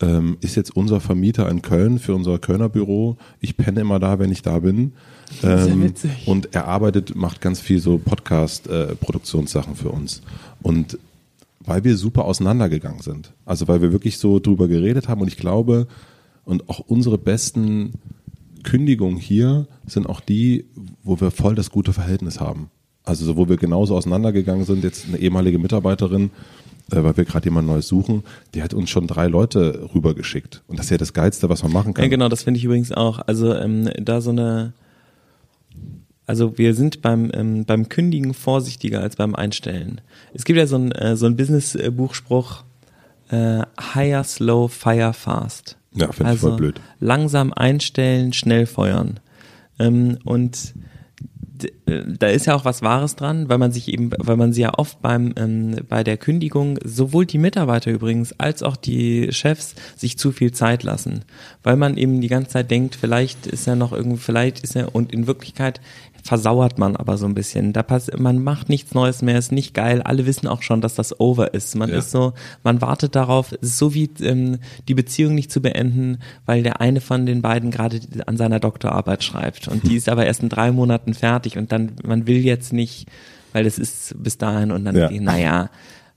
ähm, ist jetzt unser Vermieter in Köln für unser Kölner Büro. Ich penne immer da, wenn ich da bin. Ja Ähm, witzig. und er arbeitet, macht ganz viel so Podcast-Produktionssachen für uns. Und weil wir super auseinandergegangen sind. Also weil wir wirklich so drüber geredet haben und ich glaube, und auch unsere besten Kündigungen hier sind auch die, wo wir voll das gute Verhältnis haben. Also so, wo wir genauso auseinandergegangen sind, jetzt eine ehemalige Mitarbeiterin, äh, weil wir gerade jemand Neues suchen, die hat uns schon drei Leute rübergeschickt. Und das ist ja das Geilste, was man machen kann. Ja, genau, das finde ich übrigens auch. Also ähm, da so eine, also wir sind beim ähm, beim Kündigen vorsichtiger als beim Einstellen. Es gibt ja so ein äh, so ein Business-Buchspruch, äh, hire slow, fire fast. Ja, finde ich also voll blöd. langsam einstellen, schnell feuern. Ähm, und äh, da ist ja auch was Wahres dran, weil man sich eben, weil man sie ja oft beim ähm, bei der Kündigung sowohl die Mitarbeiter übrigens als auch die Chefs sich zu viel Zeit lassen, weil man eben die ganze Zeit denkt, vielleicht ist er noch irgendwie, vielleicht ist er und in Wirklichkeit versauert man aber so ein bisschen. Da pass, man macht nichts Neues mehr, ist nicht geil. Alle wissen auch schon, dass das over ist. Man Ja. ist so, man wartet darauf, es ist so wie ähm, die Beziehung nicht zu beenden, weil der eine von den beiden gerade an seiner Doktorarbeit schreibt und die <laughs> ist aber erst in drei Monaten fertig und dann man will jetzt nicht, weil es ist bis dahin und dann Ja. naja.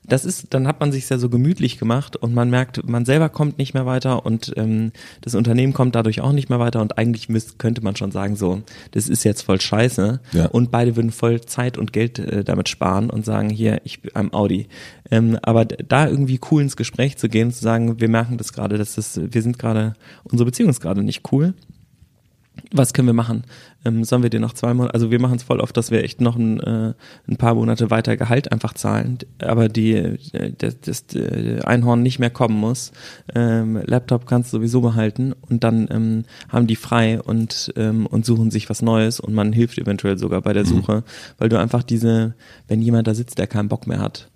Das ist, dann hat man sich ja so gemütlich gemacht und man merkt, man selber kommt nicht mehr weiter und ähm, das Unternehmen kommt dadurch auch nicht mehr weiter und eigentlich müsst, könnte man schon sagen, so, das ist jetzt voll scheiße Ja. und beide würden voll Zeit und Geld äh, damit sparen und sagen, hier, ich bin am Audi. Ähm, aber da irgendwie cool ins Gespräch zu gehen, zu sagen, wir merken das gerade, dass das, wir sind gerade, unsere Beziehung ist gerade nicht cool. Was können wir machen? Ähm, sollen wir dir noch zwei Monate, also wir machen es voll oft, dass wir echt noch ein, äh, ein paar Monate weiter Gehalt einfach zahlen, aber die äh, das, das äh, Einhorn nicht mehr kommen muss. Ähm, Laptop kannst du sowieso behalten und dann ähm, haben die frei und ähm, und suchen sich was Neues und man hilft eventuell sogar bei der Mhm. Suche, weil du einfach diese, wenn jemand da sitzt, der keinen Bock mehr hat,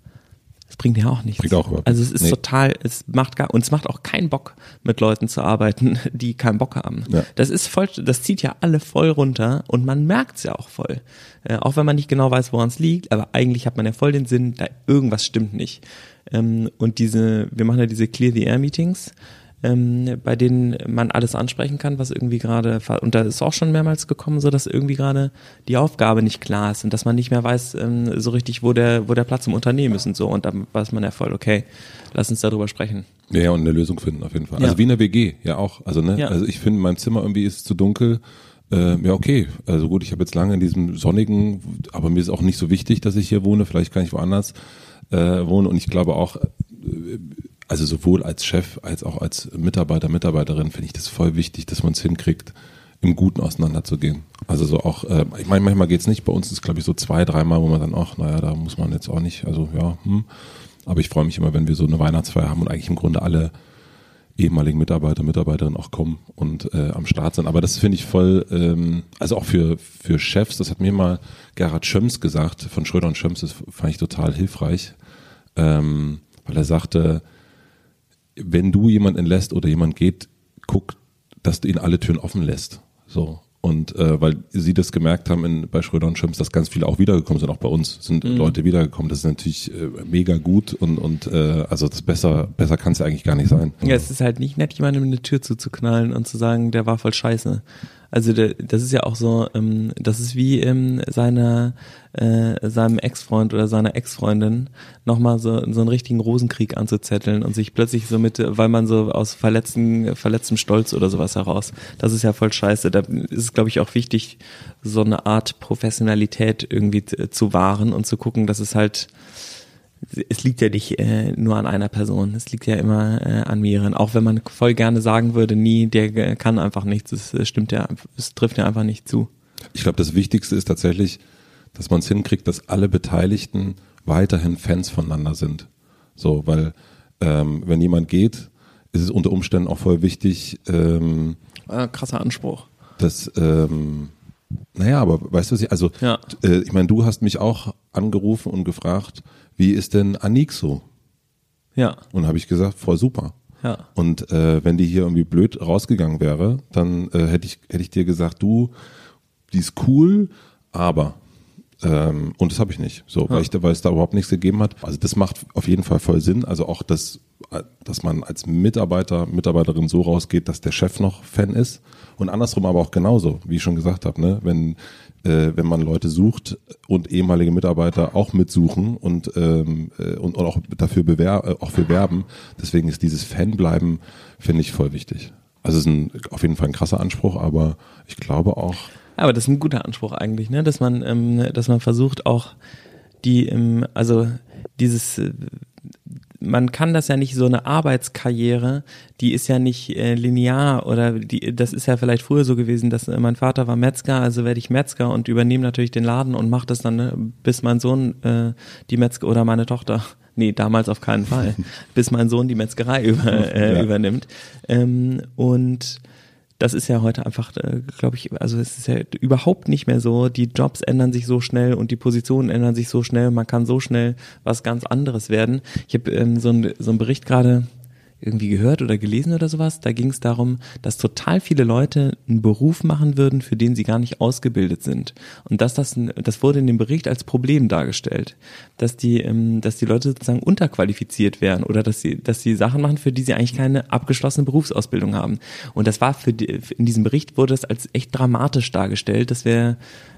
das bringt ja auch nichts. Bringt auch also es ist. Nee. total, es macht gar, und es macht auch keinen Bock, mit Leuten zu arbeiten, <laughs> die keinen Bock haben. Ja. Das ist voll, das zieht ja alle voll runter und man merkt es ja auch voll. Äh, auch wenn man nicht genau weiß, woran es liegt, aber eigentlich hat man ja voll den Sinn, da irgendwas stimmt nicht. Ähm, und diese, wir machen ja diese Clear the Air Meetings, ähm, bei denen man alles ansprechen kann, was irgendwie gerade, und da ist auch schon mehrmals gekommen, so dass irgendwie gerade die Aufgabe nicht klar ist und dass man nicht mehr weiß, ähm, so richtig, wo der, wo der Platz im Unternehmen ist und so. Und dann weiß man ja voll, okay, lass uns darüber sprechen. Ja, ja, und eine Lösung finden auf jeden Fall. Ja. Also wie in der WG, ja auch. Also ne, Ja. also ich finde, mein Zimmer irgendwie ist zu dunkel. Äh, ja, okay. Also gut, ich habe jetzt lange in diesem sonnigen, aber mir ist auch nicht so wichtig, dass ich hier wohne. Vielleicht kann ich woanders äh, wohnen. Und ich glaube auch, äh, also sowohl als Chef als auch als Mitarbeiter, Mitarbeiterin finde ich das voll wichtig, dass man es hinkriegt, im Guten auseinanderzugehen. Also so auch, äh, ich meine, manchmal geht's nicht. Bei uns ist glaube ich so zwei, dreimal, wo man dann auch, naja, da muss man jetzt auch nicht. Also ja, hm. Aber ich freue mich immer, wenn wir so eine Weihnachtsfeier haben und eigentlich im Grunde alle ehemaligen Mitarbeiter, Mitarbeiterinnen auch kommen und äh, am Start sind. Aber das finde ich voll, ähm, also auch für, für Chefs, das hat mir mal Gerhard Schöms gesagt, von Schröder und Schöms, das fand ich total hilfreich, ähm, weil er sagte, wenn du jemanden entlässt oder jemand geht, guck, dass du ihn alle Türen offen lässt. So. Und äh, weil sie das gemerkt haben in, bei Schröder und Schöms, dass ganz viele auch wiedergekommen sind, auch bei uns sind Leute wiedergekommen. Das ist natürlich äh, mega gut und, und äh, also das besser, besser kann es ja eigentlich gar nicht sein. Ja, es ist halt nicht nett, jemandem eine Tür zuzuknallen und zu sagen, der war voll scheiße. Also der, das ist ja auch so, ähm, das ist wie ähm, seiner, äh, seinem Ex-Freund oder seiner Ex-Freundin nochmal so, so einen richtigen Rosenkrieg anzuzetteln und sich plötzlich so mit, weil man so aus verletzten, verletztem Stolz oder sowas heraus, das ist ja voll scheiße. Da ist es, glaube ich, auch wichtig, so eine Art Professionalität irgendwie zu, zu wahren und zu gucken, dass es halt, es liegt ja nicht äh, nur an einer Person, es liegt ja immer äh, an mehreren. Auch wenn man voll gerne sagen würde, nie, der äh, kann einfach nichts, es stimmt ja, es trifft ja einfach nicht zu. Ich glaube, das Wichtigste ist tatsächlich, dass man es hinkriegt, dass alle Beteiligten weiterhin Fans voneinander sind. So, weil ähm, wenn jemand geht, ist es unter Umständen auch voll wichtig, ähm, Äh, krasser Anspruch. dass ähm, naja, aber weißt du, also Ja. äh, ich meine, du hast mich auch angerufen und gefragt, wie ist denn Anik so? Ja, Und habe ich gesagt, voll super. ja. Und äh, wenn die hier irgendwie blöd rausgegangen wäre, dann äh, hätte ich hätte ich dir gesagt, du, die ist cool, aber ähm, und das habe ich nicht, so weil ich da, weil es da überhaupt nichts gegeben hat. Also das macht auf jeden Fall voll Sinn. Also auch das, dass man als Mitarbeiter Mitarbeiterin so rausgeht, dass der Chef noch Fan ist und andersrum aber auch genauso, wie ich schon gesagt habe, ne, wenn äh, wenn man Leute sucht und ehemalige Mitarbeiter auch mitsuchen und ähm, äh, und, und auch dafür bewer äh, auch für werben. Deswegen ist dieses Fanbleiben finde ich voll wichtig. Also es ist ein, auf jeden Fall ein krasser Anspruch, aber ich glaube auch Aber das ist ein guter Anspruch eigentlich, ne? Dass man, ähm, dass man versucht auch die, ähm, also dieses, äh, man kann das ja nicht so eine Arbeitskarriere, die ist ja nicht äh, linear oder die, das ist ja vielleicht früher so gewesen, dass äh, mein Vater war Metzger, also werde ich Metzger und übernehme natürlich den Laden und mache das dann, ne, bis mein Sohn äh, die Metzger oder meine Tochter. <laughs> Nee, damals auf keinen Fall. <laughs> bis mein Sohn die Metzgerei über, äh, Ja. übernimmt. Ähm, und das ist ja heute einfach, äh, glaube ich, also es ist ja überhaupt nicht mehr so. Die Jobs ändern sich so schnell und die Positionen ändern sich so schnell. Man kann so schnell was ganz anderes werden. Ich habe ähm, so, ein, so einen Bericht gerade irgendwie gehört oder gelesen oder sowas. Da ging es darum, dass total viele Leute einen Beruf machen würden, für den sie gar nicht ausgebildet sind. Und dass das, das wurde in dem Bericht als Problem dargestellt, dass die, ähm, dass die Leute sozusagen unterqualifiziert wären oder dass sie, dass sie Sachen machen, für die sie eigentlich keine abgeschlossene Berufsausbildung haben. Und das war für die, in diesem Bericht wurde das als echt dramatisch dargestellt, dass wir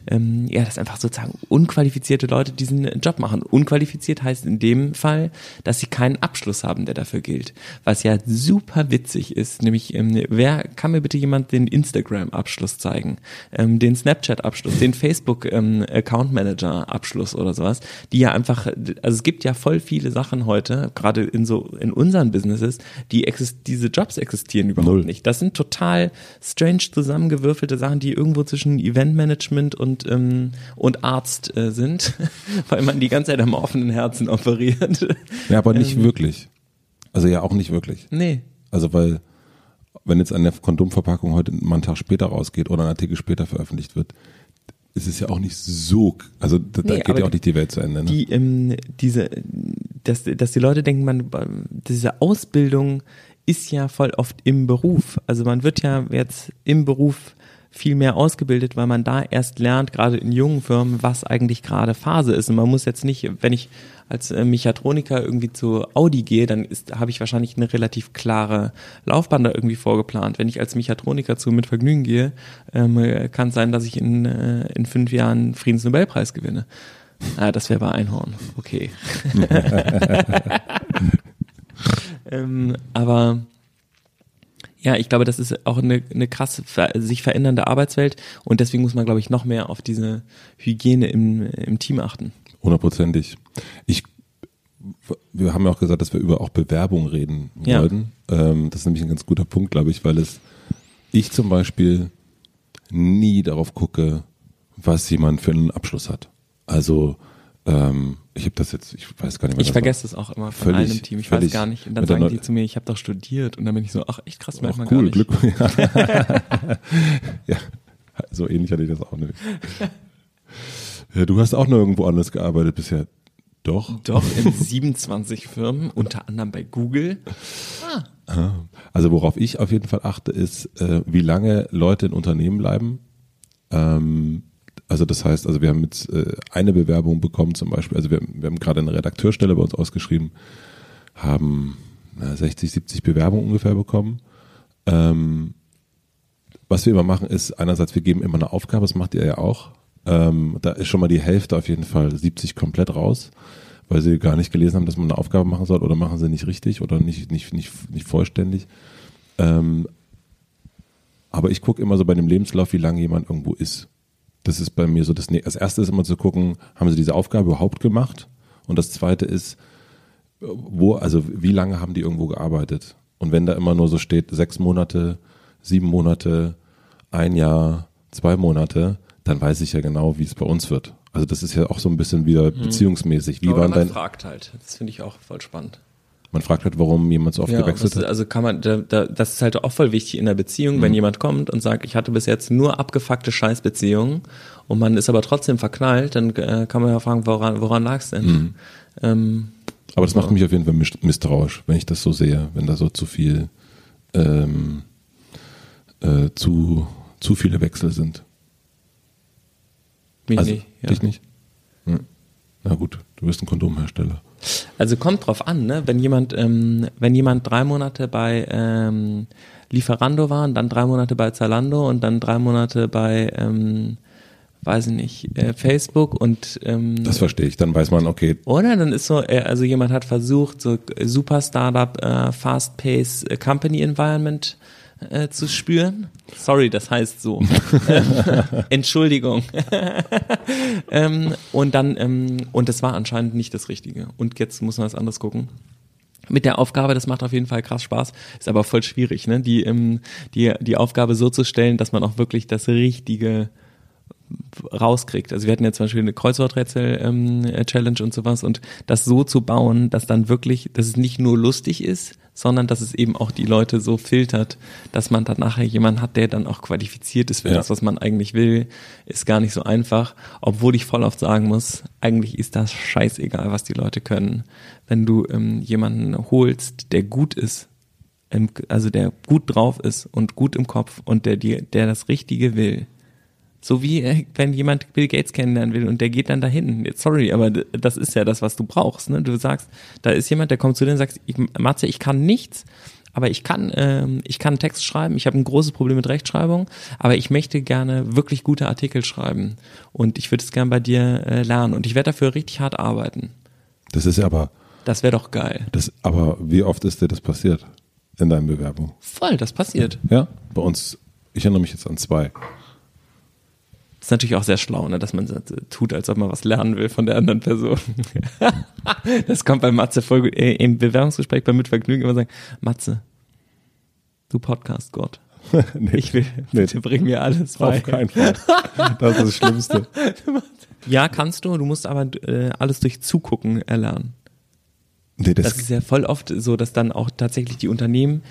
ähm, ja, dass einfach sozusagen unqualifizierte Leute diesen Job machen. Unqualifiziert heißt in dem Fall, dass sie keinen Abschluss haben, der dafür gilt. Was ja super witzig ist, nämlich ähm, wer kann mir bitte jemand den Instagram-Abschluss zeigen, ähm, den Snapchat-Abschluss, den Facebook-Account-Manager-Abschluss oder sowas, die ja einfach, also es gibt ja voll viele Sachen heute, gerade in so in unseren Businesses, die exist diese Jobs existieren überhaupt Null. nicht. Das sind total strange zusammengewürfelte Sachen, die irgendwo zwischen Eventmanagement und ähm, und Arzt äh, sind, <laughs> weil man die ganze Zeit am offenen Herzen operiert. Ja, aber nicht Ähm. wirklich. Also ja, auch nicht wirklich. nee. Also weil, wenn jetzt eine Kondomverpackung heute mal einen Tag später rausgeht oder ein Artikel später veröffentlicht wird, ist es ja auch nicht so, also da, Nee, geht ja auch nicht die Welt zu Ende. Ne? die ähm, diese dass, dass die Leute denken man diese Ausbildung ist ja voll oft im Beruf also man wird ja jetzt im Beruf viel mehr ausgebildet, weil man da erst lernt, gerade in jungen Firmen, was eigentlich gerade Phase ist. Und man muss jetzt nicht, wenn ich als äh, Mechatroniker irgendwie zu Audi gehe, dann habe ich wahrscheinlich eine relativ klare Laufbahn da irgendwie vorgeplant. Wenn ich als Mechatroniker zu mit Vergnügen gehe, ähm, äh, kann es sein, dass ich in, äh, in fünf Jahren Friedensnobelpreis gewinne. Ah, das wäre bei Einhorn. Okay. <laughs> <laughs> ähm, aber ja, ich glaube, das ist auch eine, eine krass sich verändernde Arbeitswelt und deswegen muss man, glaube ich, noch mehr auf diese Hygiene im, im Team achten. Hundertprozentig. Ich, wir haben ja auch gesagt, dass wir über auch Bewerbung reden Ja. wollten. Ähm, das ist nämlich ein ganz guter Punkt, glaube ich, weil es ich zum Beispiel nie darauf gucke, was jemand für einen Abschluss hat. Also ähm, ich habe das jetzt, ich weiß gar nicht mehr. Ich das vergesse es auch immer von Völlig- im Team. Ich weiß gar nicht. Und dann sagen die zu mir, ich habe doch studiert. Und dann bin ich so, ach echt krass, merkt man gar cool, nicht. Glück. Ja. <laughs> <laughs> ja, so ähnlich hatte ich das auch nicht. Ja, du hast auch noch irgendwo anders gearbeitet bisher. Doch. Doch, in <laughs> 27 Firmen, unter anderem bei Google. Also worauf ich auf jeden Fall achte, ist, äh, wie lange Leute in Unternehmen bleiben. Ähm, also das heißt, also wir haben jetzt äh, eine Bewerbung bekommen zum Beispiel, also wir, wir haben gerade eine Redakteurstelle bei uns ausgeschrieben, haben na, 60, 70 Bewerbungen ungefähr bekommen. Ähm, was wir immer machen, ist einerseits, wir geben immer eine Aufgabe, das macht ihr ja auch. Ähm, da ist schon mal die Hälfte auf jeden Fall 70 komplett raus, weil sie gar nicht gelesen haben, dass man eine Aufgabe machen soll oder machen sie nicht richtig oder nicht, nicht, nicht, nicht vollständig. Ähm, aber ich gucke immer so bei dem Lebenslauf, wie lange jemand irgendwo ist. Das ist bei mir so das, Ne- das erste ist immer zu gucken, haben sie diese Aufgabe überhaupt gemacht? Und das zweite ist, wo, also wie lange haben die irgendwo gearbeitet? Und wenn da immer nur so steht, sechs Monate, sieben Monate, ein Jahr, zwei Monate, dann weiß ich ja genau, wie es bei uns wird. Also das ist ja auch so ein bisschen wieder beziehungsmäßig. Wie Oder waren man dein, fragt halt. Das finde ich auch voll spannend. Man fragt halt, warum jemand so oft Ja, gewechselt ist, hat. also kann man, da, da, das ist halt auch voll wichtig in der Beziehung, Mhm. wenn jemand kommt und sagt, ich hatte bis jetzt nur abgefuckte Scheißbeziehungen und man ist aber trotzdem verknallt, dann äh, kann man ja fragen, woran, woran lag's denn? Mhm. Ähm, Aber das macht mich auf jeden Fall mis- misstrauisch, wenn ich das so sehe, wenn da so zu viel, ähm, äh, zu, zu viele Wechsel sind. mich also, nicht, ja. dich nicht? Hm. Na gut, du bist ein Kondomhersteller. Also kommt drauf an, ne? Wenn jemand, ähm, wenn jemand drei Monate bei ähm, Lieferando war und dann drei Monate bei Zalando und dann drei Monate bei, ähm, weiß ich nicht, äh, Facebook und ähm, Das verstehe ich. Dann weiß man, okay, Oder dann ist so, äh, also jemand hat versucht, so super Startup, äh, Fast Pace äh, Company Environment äh, zu spüren. Sorry, das heißt so. ähm, <laughs> Entschuldigung. <laughs> ähm, und dann, ähm, und das war anscheinend nicht das Richtige. Und jetzt muss man was anderes gucken. Mit der Aufgabe, das macht auf jeden Fall krass Spaß, ist aber voll schwierig, ne? Die, ähm, die, die Aufgabe so zu stellen, dass man auch wirklich das Richtige rauskriegt. Also wir hatten ja zum Beispiel eine Kreuzworträtsel-Challenge und sowas und das so zu bauen, dass dann wirklich, dass es nicht nur lustig ist, sondern dass es eben auch die Leute so filtert, dass man dann nachher jemanden hat, der dann auch qualifiziert ist für Ja. das, was man eigentlich will, ist gar nicht so einfach. Obwohl ich voll oft sagen muss, eigentlich ist das scheißegal, was die Leute können. Wenn du ähm, jemanden holst, der gut ist, also der gut drauf ist und gut im Kopf und der dir, der das Richtige will, so wie äh, wenn jemand Bill Gates kennenlernen will und der geht dann dahin. Jetzt, Sorry, aber das ist ja das, was du brauchst. Ne? Du sagst, da ist jemand, der kommt zu dir und sagt, ich, Matze, ich kann nichts, aber ich kann, ähm, ich kann Text schreiben. Ich habe ein großes Problem mit Rechtschreibung, aber ich möchte gerne wirklich gute Artikel schreiben und ich würde es gerne bei dir äh, lernen und ich werde dafür richtig hart arbeiten. das ist ja aber, Das wäre doch geil. das, aber wie oft ist dir das passiert? in deinen Bewerbungen? Voll, das passiert. Ja, bei uns, ich erinnere mich jetzt an zwei. Ist natürlich auch sehr schlau, ne, dass man tut, als ob man was lernen will von der anderen Person. <laughs> das kommt bei Matze voll gut. Äh, Im Bewerbungsgespräch beim Mitvergnügen immer sagen, Matze, du Podcast-Gott. <laughs> nee, Ich will, Nee. bitte bring mir alles bei. auf keinen Fall. Das ist das Schlimmste. <laughs> Ja, kannst du, du musst aber äh, alles durch Zugucken erlernen. Nee, das, Das ist ja voll oft so, dass dann auch tatsächlich die Unternehmen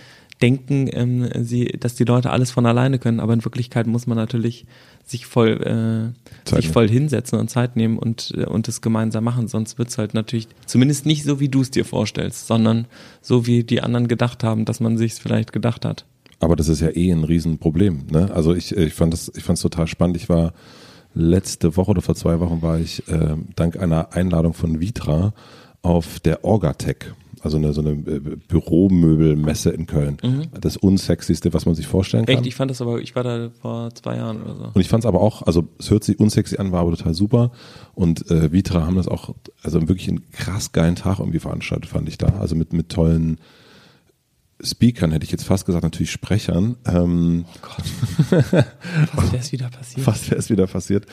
denken, ähm, sie, dass die Leute alles von alleine können, aber in Wirklichkeit muss man natürlich sich voll, äh, Zeit sich nehmen. voll hinsetzen und Zeit nehmen und äh, und es gemeinsam machen, sonst wird's halt natürlich zumindest nicht so, wie du es dir vorstellst, sondern so, wie die anderen gedacht haben, dass man sich's vielleicht gedacht hat. Aber das ist ja eh ein Riesenproblem. Ne? Also ich, ich fand das, ich fand es total spannend. Ich war letzte Woche oder vor zwei Wochen war ich äh, dank einer Einladung von Vitra auf der Orgatech, also eine, so eine äh, Büromöbelmesse in Köln. Das unsexyste, was man sich vorstellen kann. Echt, ich fand das aber, ich war da vor zwei Jahren oder so. Und ich fand es aber auch, also es hört sich unsexy an, war aber total super. Und äh, Vitra haben das auch, also wirklich einen krass geilen Tag irgendwie veranstaltet, fand ich da. Also mit, mit tollen Speakern, hätte ich jetzt fast gesagt, natürlich Sprechern. Ähm, Was wäre es wieder passiert? <laughs> fast wäre es wieder passiert.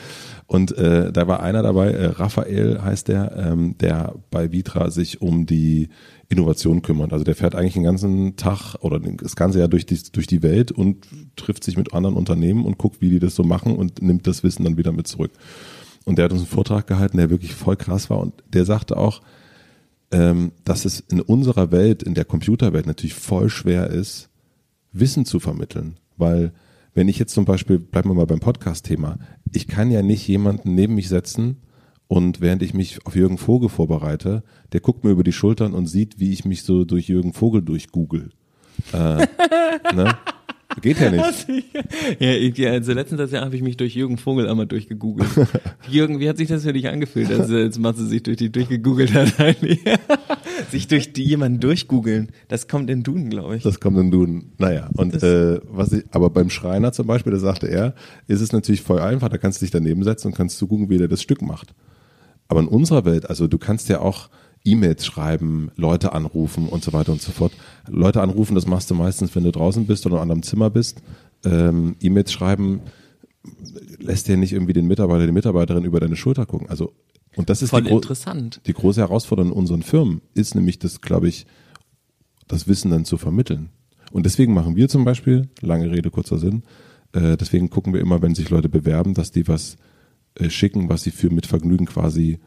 Und äh, da war einer dabei, äh, Raphael heißt der, ähm, der bei Vitra sich um die Innovation kümmert. Also der fährt eigentlich den ganzen Tag oder das ganze Jahr durch die, durch die Welt und trifft sich mit anderen Unternehmen und guckt, wie die das so machen und nimmt das Wissen dann wieder mit zurück. Und der hat uns einen Vortrag gehalten, der wirklich voll krass war und der sagte auch, ähm, dass es in unserer Welt, in der Computerwelt natürlich voll schwer ist, Wissen zu vermitteln. Weil wenn ich jetzt zum Beispiel, bleiben wir mal beim Podcast-Thema, ich kann ja nicht jemanden neben mich setzen und während ich mich auf Jürgen Vogel vorbereite, der guckt mir über die Schultern und sieht, wie ich mich so durch Jürgen Vogel durchgoogle. Äh, <laughs> ne? Geht ja nicht. Ja, ich, ja, also letztens Jahr habe ich mich durch Jürgen Vogel einmal durchgegoogelt. <laughs> Jürgen, wie hat sich das für dich angefühlt, als jetzt Matze sich durch die durchgegoogelt hat eigentlich? <laughs> sich durch die jemanden durchgoogeln, das kommt in Duden, glaube ich. Das kommt in Duden. Naja, und äh, was ich, aber beim Schreiner zum Beispiel, da sagte er, ist es natürlich voll einfach, da kannst du dich daneben setzen und kannst zugucken, wie der das Stück macht. Aber in unserer Welt, also du kannst ja auch E-Mails schreiben, Leute anrufen und so weiter und so fort. Leute anrufen, das machst du meistens, wenn du draußen bist oder an einem Zimmer bist. Ähm, E-Mails schreiben lässt dir nicht irgendwie den Mitarbeiter, die Mitarbeiterin über deine Schulter gucken. Also und das ist Voll die, gro interessant. die große Herausforderung in unseren Firmen ist nämlich das, glaube ich, das Wissen dann zu vermitteln. Und deswegen machen wir zum Beispiel, lange Rede, kurzer Sinn, äh, deswegen gucken wir immer, wenn sich Leute bewerben, dass die was äh, schicken, was sie für mit Vergnügen quasi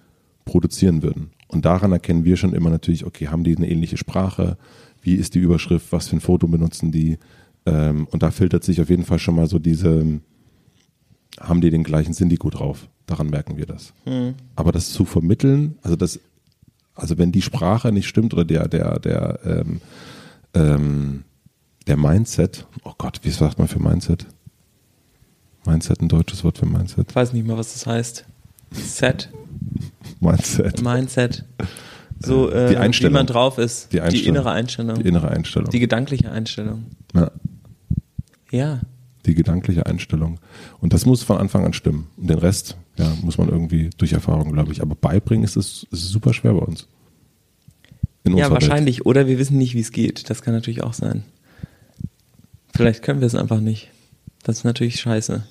produzieren würden. Und daran erkennen wir schon immer natürlich, okay, haben die eine ähnliche Sprache? Wie ist die Überschrift? Was für ein Foto benutzen die? Ähm, und da filtert sich auf jeden Fall schon mal so diese, haben die den gleichen Syndico drauf? Daran merken wir das. Aber das zu vermitteln, also das, also wenn die Sprache nicht stimmt oder der, der, der, ähm, ähm, der Mindset, oh Gott, wie sagt man für Mindset? Mindset, ein deutsches Wort für Mindset. Ich weiß nicht mal, was das heißt. Set, <laughs> Mindset. Mindset. So, äh, Die Einstellung. wie man drauf ist. Die Einstellung. innere Einstellung. Die innere Einstellung. Die gedankliche Einstellung. ja, Ja. die gedankliche Einstellung. Und das muss von Anfang an stimmen. Und den Rest, ja, muss man irgendwie durch Erfahrung, glaube ich. Aber beibringen ist es super schwer bei uns. In Ja, unserer Welt. wahrscheinlich. Oder wir wissen nicht, wie es geht. Das kann natürlich auch sein. Vielleicht können wir es einfach nicht. Das ist natürlich scheiße.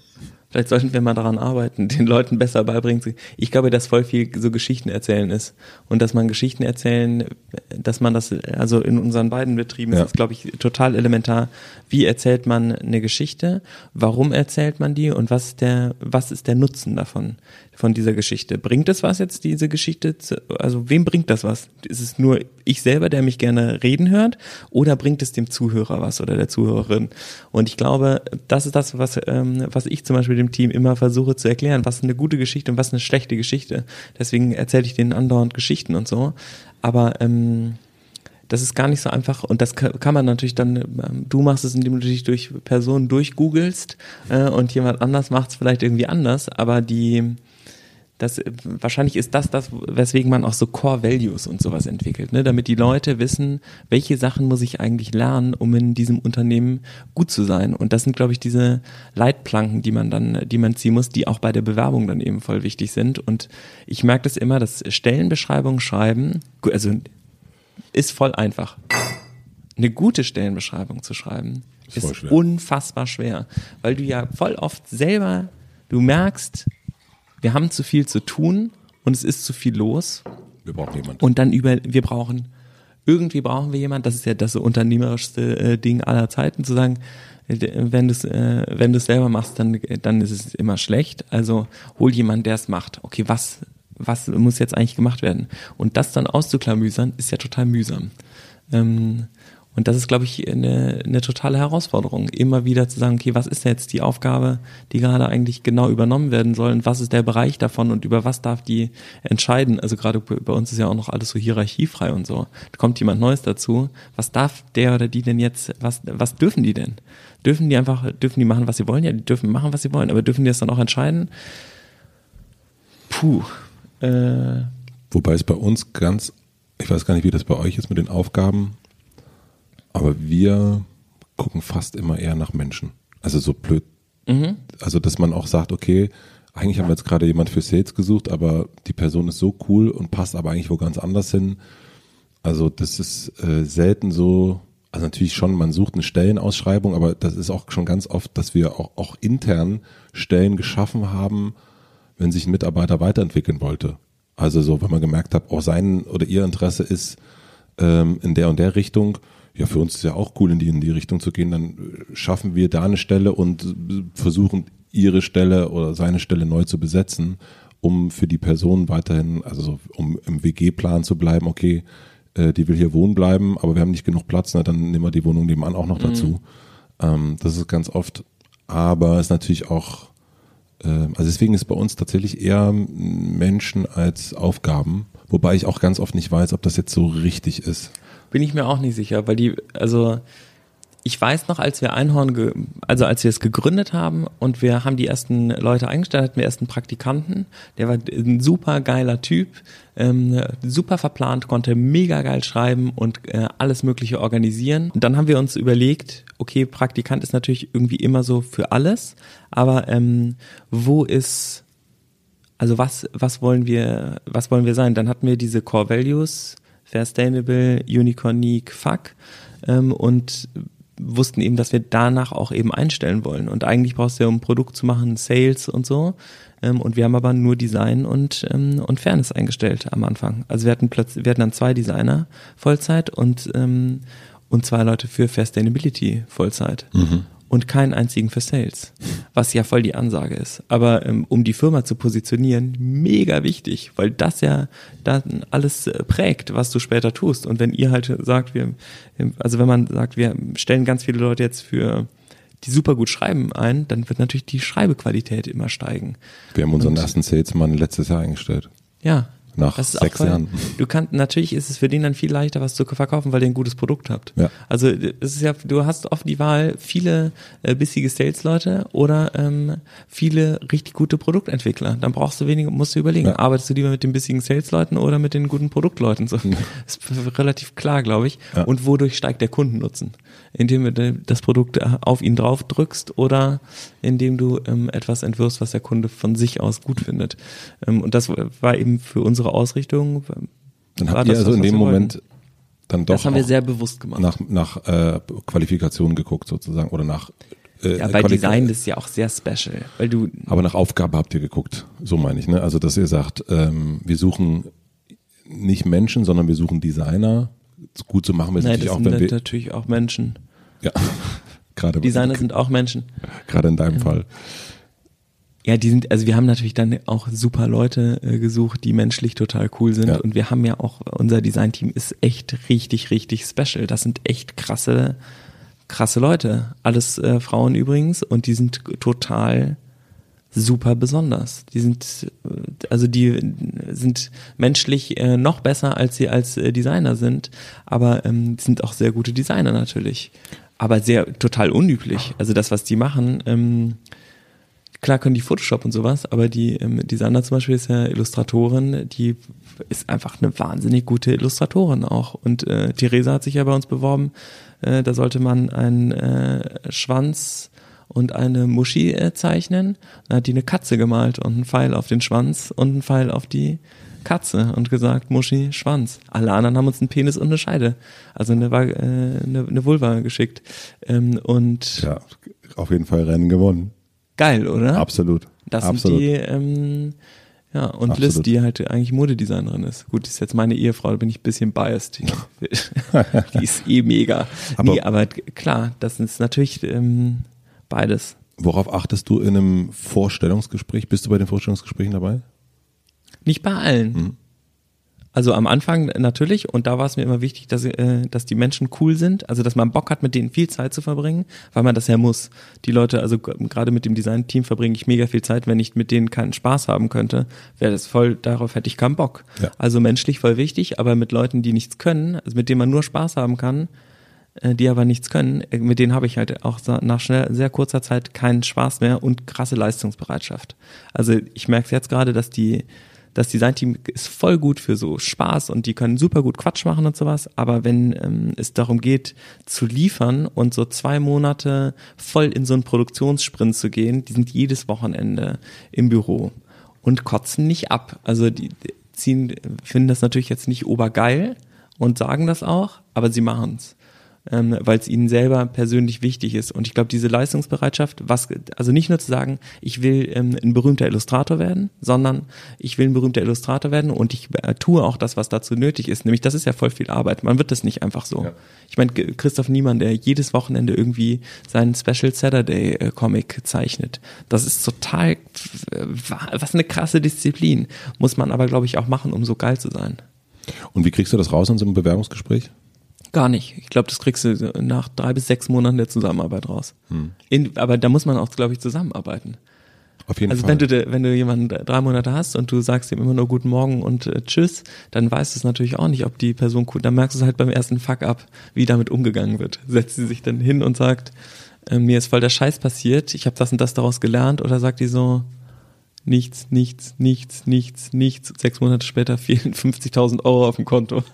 Vielleicht sollten wir mal daran arbeiten, <laughs> den Leuten besser beibringen. zu- Ich glaube, dass voll viel so Geschichten erzählen ist. Und dass man Geschichten erzählen, dass man das, also in unseren beiden Betrieben Ja. ist glaube ich, total elementar. Wie erzählt man eine Geschichte? Warum erzählt man die? Und was ist der, was ist der Nutzen davon, von dieser Geschichte? Bringt es was jetzt, diese Geschichte? Zu, also, wem bringt das was? Ist es nur ich selber, der mich gerne reden hört? Oder bringt es dem Zuhörer was oder der Zuhörerin? Und ich glaube, das ist das, was, ähm, was ich zum Beispiel dem Team immer versuche zu erklären. Was ist eine gute Geschichte und was ist eine schlechte Geschichte? Deswegen erzähle ich denen andauernd Geschichten und so. Aber, ähm, das ist gar nicht so einfach und das ka- kann man natürlich dann, ähm, du machst es, indem du dich durch Personen durchgoogelst äh, und jemand anders macht es vielleicht irgendwie anders, aber die, das, wahrscheinlich ist das das, weswegen man auch so Core Values und sowas entwickelt, ne? damit die Leute wissen, welche Sachen muss ich eigentlich lernen, um in diesem Unternehmen gut zu sein. Und das sind, glaube ich, diese Leitplanken, die man dann, die man ziehen muss, die auch bei der Bewerbung dann eben voll wichtig sind. Und ich merke das immer, dass Stellenbeschreibungen schreiben, also ist voll einfach. eine gute Stellenbeschreibung zu schreiben, Ist ist, schwer. unfassbar schwer, weil du ja voll oft selber, du merkst, wir haben zu viel zu tun und es ist zu viel los Wir brauchen jemanden. und dann über, wir brauchen, irgendwie brauchen wir jemand, das ist ja das unternehmerischste äh, Ding aller Zeiten, zu sagen, äh, wenn du es äh, wenn du es selber machst, dann, dann ist es immer schlecht. Also hol jemand, der es macht. Okay, was, was muss jetzt eigentlich gemacht werden? Und das dann auszuklamüsern, ist ja total mühsam. Ähm, und das ist, glaube ich, eine, eine totale Herausforderung, immer wieder zu sagen, okay, was ist jetzt die Aufgabe, die gerade eigentlich genau übernommen werden soll und was ist der Bereich davon und über was darf die entscheiden? Also gerade bei uns ist ja auch noch alles so hierarchiefrei und so. Da kommt jemand Neues dazu. Was darf der oder die denn jetzt, was, was dürfen die denn? Dürfen die einfach, dürfen die machen, was sie wollen? Ja, die dürfen machen, was sie wollen, aber dürfen die das dann auch entscheiden? Puh. Äh, Wobei es bei uns ganz, ich weiß gar nicht, wie das bei euch ist mit den Aufgaben, aber wir gucken fast immer eher nach Menschen. Also so blöd. Also, dass man auch sagt, okay, eigentlich haben wir jetzt gerade jemand für Sales gesucht, aber die Person ist so cool und passt aber eigentlich wo ganz anders hin. Also, das ist äh, selten so, also natürlich schon, man sucht eine Stellenausschreibung, aber das ist auch schon ganz oft, dass wir auch, auch intern Stellen geschaffen haben, wenn sich ein Mitarbeiter weiterentwickeln wollte. Also so, wenn man gemerkt hat, auch sein oder ihr Interesse ist ähm, in der und der Richtung, ja, für uns ist ja auch cool, in die, in die Richtung zu gehen, dann äh, schaffen wir da eine Stelle und äh, versuchen ihre Stelle oder seine Stelle neu zu besetzen, um für die Person weiterhin, also so, um im WG-Plan zu bleiben, okay, äh, die will hier wohnen bleiben, aber wir haben nicht genug Platz, na, dann nehmen wir die Wohnung nebenan auch noch dazu. Ähm, das ist ganz oft, aber es ist natürlich auch, äh, also deswegen ist bei uns tatsächlich eher Menschen als Aufgaben, wobei ich auch ganz oft nicht weiß, ob das jetzt so richtig ist. Bin ich mir auch nicht sicher, weil die, also ich weiß noch, als wir Einhorn, also als wir es gegründet haben und wir haben die ersten Leute eingestellt, hatten wir erst einen Praktikanten, der war ein super geiler Typ, ähm, super verplant, konnte mega geil schreiben und äh, alles Mögliche organisieren. Und dann haben wir uns überlegt, okay, Praktikant ist natürlich irgendwie immer so für alles, aber ähm, wo ist also was, was wollen wir, was wollen wir sein? Dann hatten wir diese Core Values, Sustainable, Unicornique, Fuck, ähm, und wussten eben, dass wir danach auch eben einstellen wollen. Und eigentlich brauchst du ja, um ein Produkt zu machen, Sales und so. Ähm, und wir haben aber nur Design und, ähm, und Fairness eingestellt am Anfang. Also wir hatten plötzlich, wir hatten dann zwei Designer Vollzeit und, ähm, und zwei Leute für Sustainability Vollzeit und keinen einzigen für Sales, was ja voll die Ansage ist. Aber ähm, um die Firma zu positionieren, mega wichtig, weil das ja dann alles äh, prägt, was du später tust. Und wenn ihr halt sagt, wir, also wenn man sagt, wir stellen ganz viele Leute jetzt für die super gut schreiben ein, dann wird natürlich die Schreibequalität immer steigen. Wir haben unseren Und- ersten Salesman letztes Jahr eingestellt. Ja. Nach sechs voll, Jahren. Du kannst, natürlich ist es für den dann viel leichter, was zu verkaufen, weil ihr ein gutes Produkt habt. Ja. Also es ist ja, du hast oft die Wahl, viele äh, bissige Sales-Leute oder ähm, viele richtig gute Produktentwickler. Dann brauchst du weniger, musst du überlegen, Ja. arbeitest du lieber mit den bissigen Sales-Leuten oder mit den guten Produktleuten? So, ist relativ klar, glaube ich. Ja. Und wodurch steigt der Kundennutzen? Indem du das Produkt äh, auf ihn drauf drückst oder indem du ähm, etwas entwirfst, was der Kunde von sich aus gut findet. Ähm, und das war eben für unsere Ausrichtung. Dann habt ihr das also das, in dem Moment wollten. dann doch Das haben wir sehr bewusst gemacht. nach, nach äh, Qualifikationen geguckt sozusagen oder nach äh, ja, bei Quali- Design das ist ja auch sehr special, weil du Aber nach Aufgabe habt ihr geguckt, so meine ich. Ne? Also dass ihr sagt, ähm, wir suchen nicht Menschen, sondern wir suchen Designer. Gut, so machen wir es Nein, natürlich das auch, sind wenn wir natürlich auch Menschen. ja, <laughs> gerade Designer sind auch Menschen. gerade in deinem Fall. Ja, die sind, also wir haben natürlich dann auch super Leute äh, gesucht, die menschlich total cool sind. Ja. Und wir haben ja auch, unser Designteam ist echt richtig, richtig special. Das sind echt krasse, krasse Leute. Alles äh, Frauen übrigens und die sind total super besonders. Die sind, äh, also die sind menschlich äh, noch besser, als sie als äh, Designer sind, aber ähm, sind auch sehr gute Designer natürlich. Aber sehr total unüblich. Also das, was die machen, ähm, klar können die Photoshop und sowas, aber die ähm, die Sandra zum Beispiel ist ja Illustratorin, die ist einfach eine wahnsinnig gute Illustratorin auch. Und äh, Theresa hat sich ja bei uns beworben, äh, da sollte man einen äh, Schwanz und eine Muschi äh, zeichnen. Dann hat die eine Katze gemalt und einen Pfeil auf den Schwanz und einen Pfeil auf die Katze und gesagt, Muschi, Schwanz. Alle anderen haben uns einen Penis und eine Scheide, also eine, äh, eine, eine Vulva geschickt. Ähm, und ja, auf jeden Fall Rennen gewonnen. Geil, oder? Absolut. Das Absolut. sind die, ähm, ja, und Absolut. Liz, die halt eigentlich Modedesignerin ist. Gut, ist jetzt meine Ehefrau, da bin ich ein bisschen biased. Die, <laughs> die ist eh mega. Aber- nee, aber klar, das ist natürlich ähm, beides. Worauf achtest du in einem Vorstellungsgespräch? Bist du bei den Vorstellungsgesprächen dabei? Nicht bei allen. Mhm. Also am Anfang natürlich, und da war es mir immer wichtig, dass, äh, dass die Menschen cool sind, also dass man Bock hat, mit denen viel Zeit zu verbringen, weil man das ja muss. Die Leute, also gerade mit dem Design-Team verbringe ich mega viel Zeit, wenn ich mit denen keinen Spaß haben könnte, wäre das voll, darauf hätte ich keinen Bock. Ja. Also menschlich voll wichtig, aber mit Leuten, die nichts können, also mit denen man nur Spaß haben kann, äh, die aber nichts können, äh, mit denen habe ich halt auch nach schnell, sehr kurzer Zeit keinen Spaß mehr und krasse Leistungsbereitschaft. Also ich merke jetzt gerade, dass die das Designteam ist voll gut für so Spaß und die können super gut Quatsch machen und sowas, aber wenn ähm, es darum geht zu liefern und so zwei Monate voll in so einen Produktionssprint zu gehen, die sind jedes Wochenende im Büro und kotzen nicht ab. Also die ziehen, finden das natürlich jetzt nicht obergeil und sagen das auch, aber sie machen's ähm, weil es ihnen selber persönlich wichtig ist. Und ich glaube, diese Leistungsbereitschaft, was, also nicht nur zu sagen, ich will ähm, ein berühmter Illustrator werden, sondern ich will ein berühmter Illustrator werden und ich äh, tue auch das, was dazu nötig ist. Nämlich, das ist ja voll viel Arbeit. Man wird das nicht einfach so. Ja. Ich meine, Christoph Niemann, der jedes Wochenende irgendwie seinen Special Saturday äh, Comic zeichnet. Das ist total, äh, wa- was eine krasse Disziplin. Muss man aber, glaube ich, auch machen, um so geil zu sein. Und wie kriegst du das raus in so einem Bewerbungsgespräch? Gar nicht. Ich glaube, das kriegst du nach drei bis sechs Monaten der Zusammenarbeit raus. In, aber da muss man auch, glaube ich, zusammenarbeiten. Auf jeden Also Fall. wenn du, wenn du jemanden drei Monate hast und du sagst ihm immer nur Guten Morgen und äh, Tschüss, dann weißt du es natürlich auch nicht, ob die Person cool. Dann merkst du es halt beim ersten Fuck up, wie damit umgegangen wird. Setzt sie sich dann hin und sagt, äh, mir ist voll der Scheiß passiert, ich habe das und das daraus gelernt, oder sagt die so, nichts, nichts, nichts, nichts, nichts. Sechs Monate später fehlen 50.000 Euro auf dem Konto. <laughs>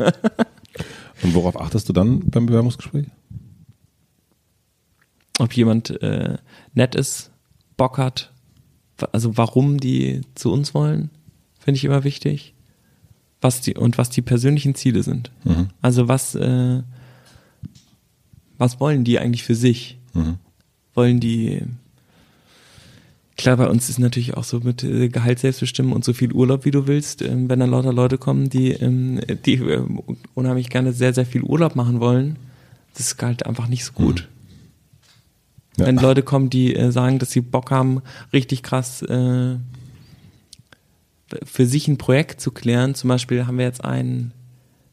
Und worauf achtest du dann beim Bewerbungsgespräch? ob jemand äh, nett ist, Bock hat, also warum die zu uns wollen, finde ich immer wichtig. Was die und was die persönlichen Ziele sind. Mhm. Also was äh, was wollen die eigentlich für sich? Mhm. Wollen die Klar, bei uns ist natürlich auch so mit äh, Gehalt selbst bestimmen und so viel Urlaub, wie du willst. Ähm, wenn dann lauter Leute kommen, die, ähm, die ähm, unheimlich gerne sehr, sehr viel Urlaub machen wollen, das ist halt einfach nicht so gut. Ja. Wenn Leute kommen, die äh, sagen, dass sie Bock haben, richtig krass äh, für sich ein Projekt zu klären. Zum Beispiel haben wir jetzt einen,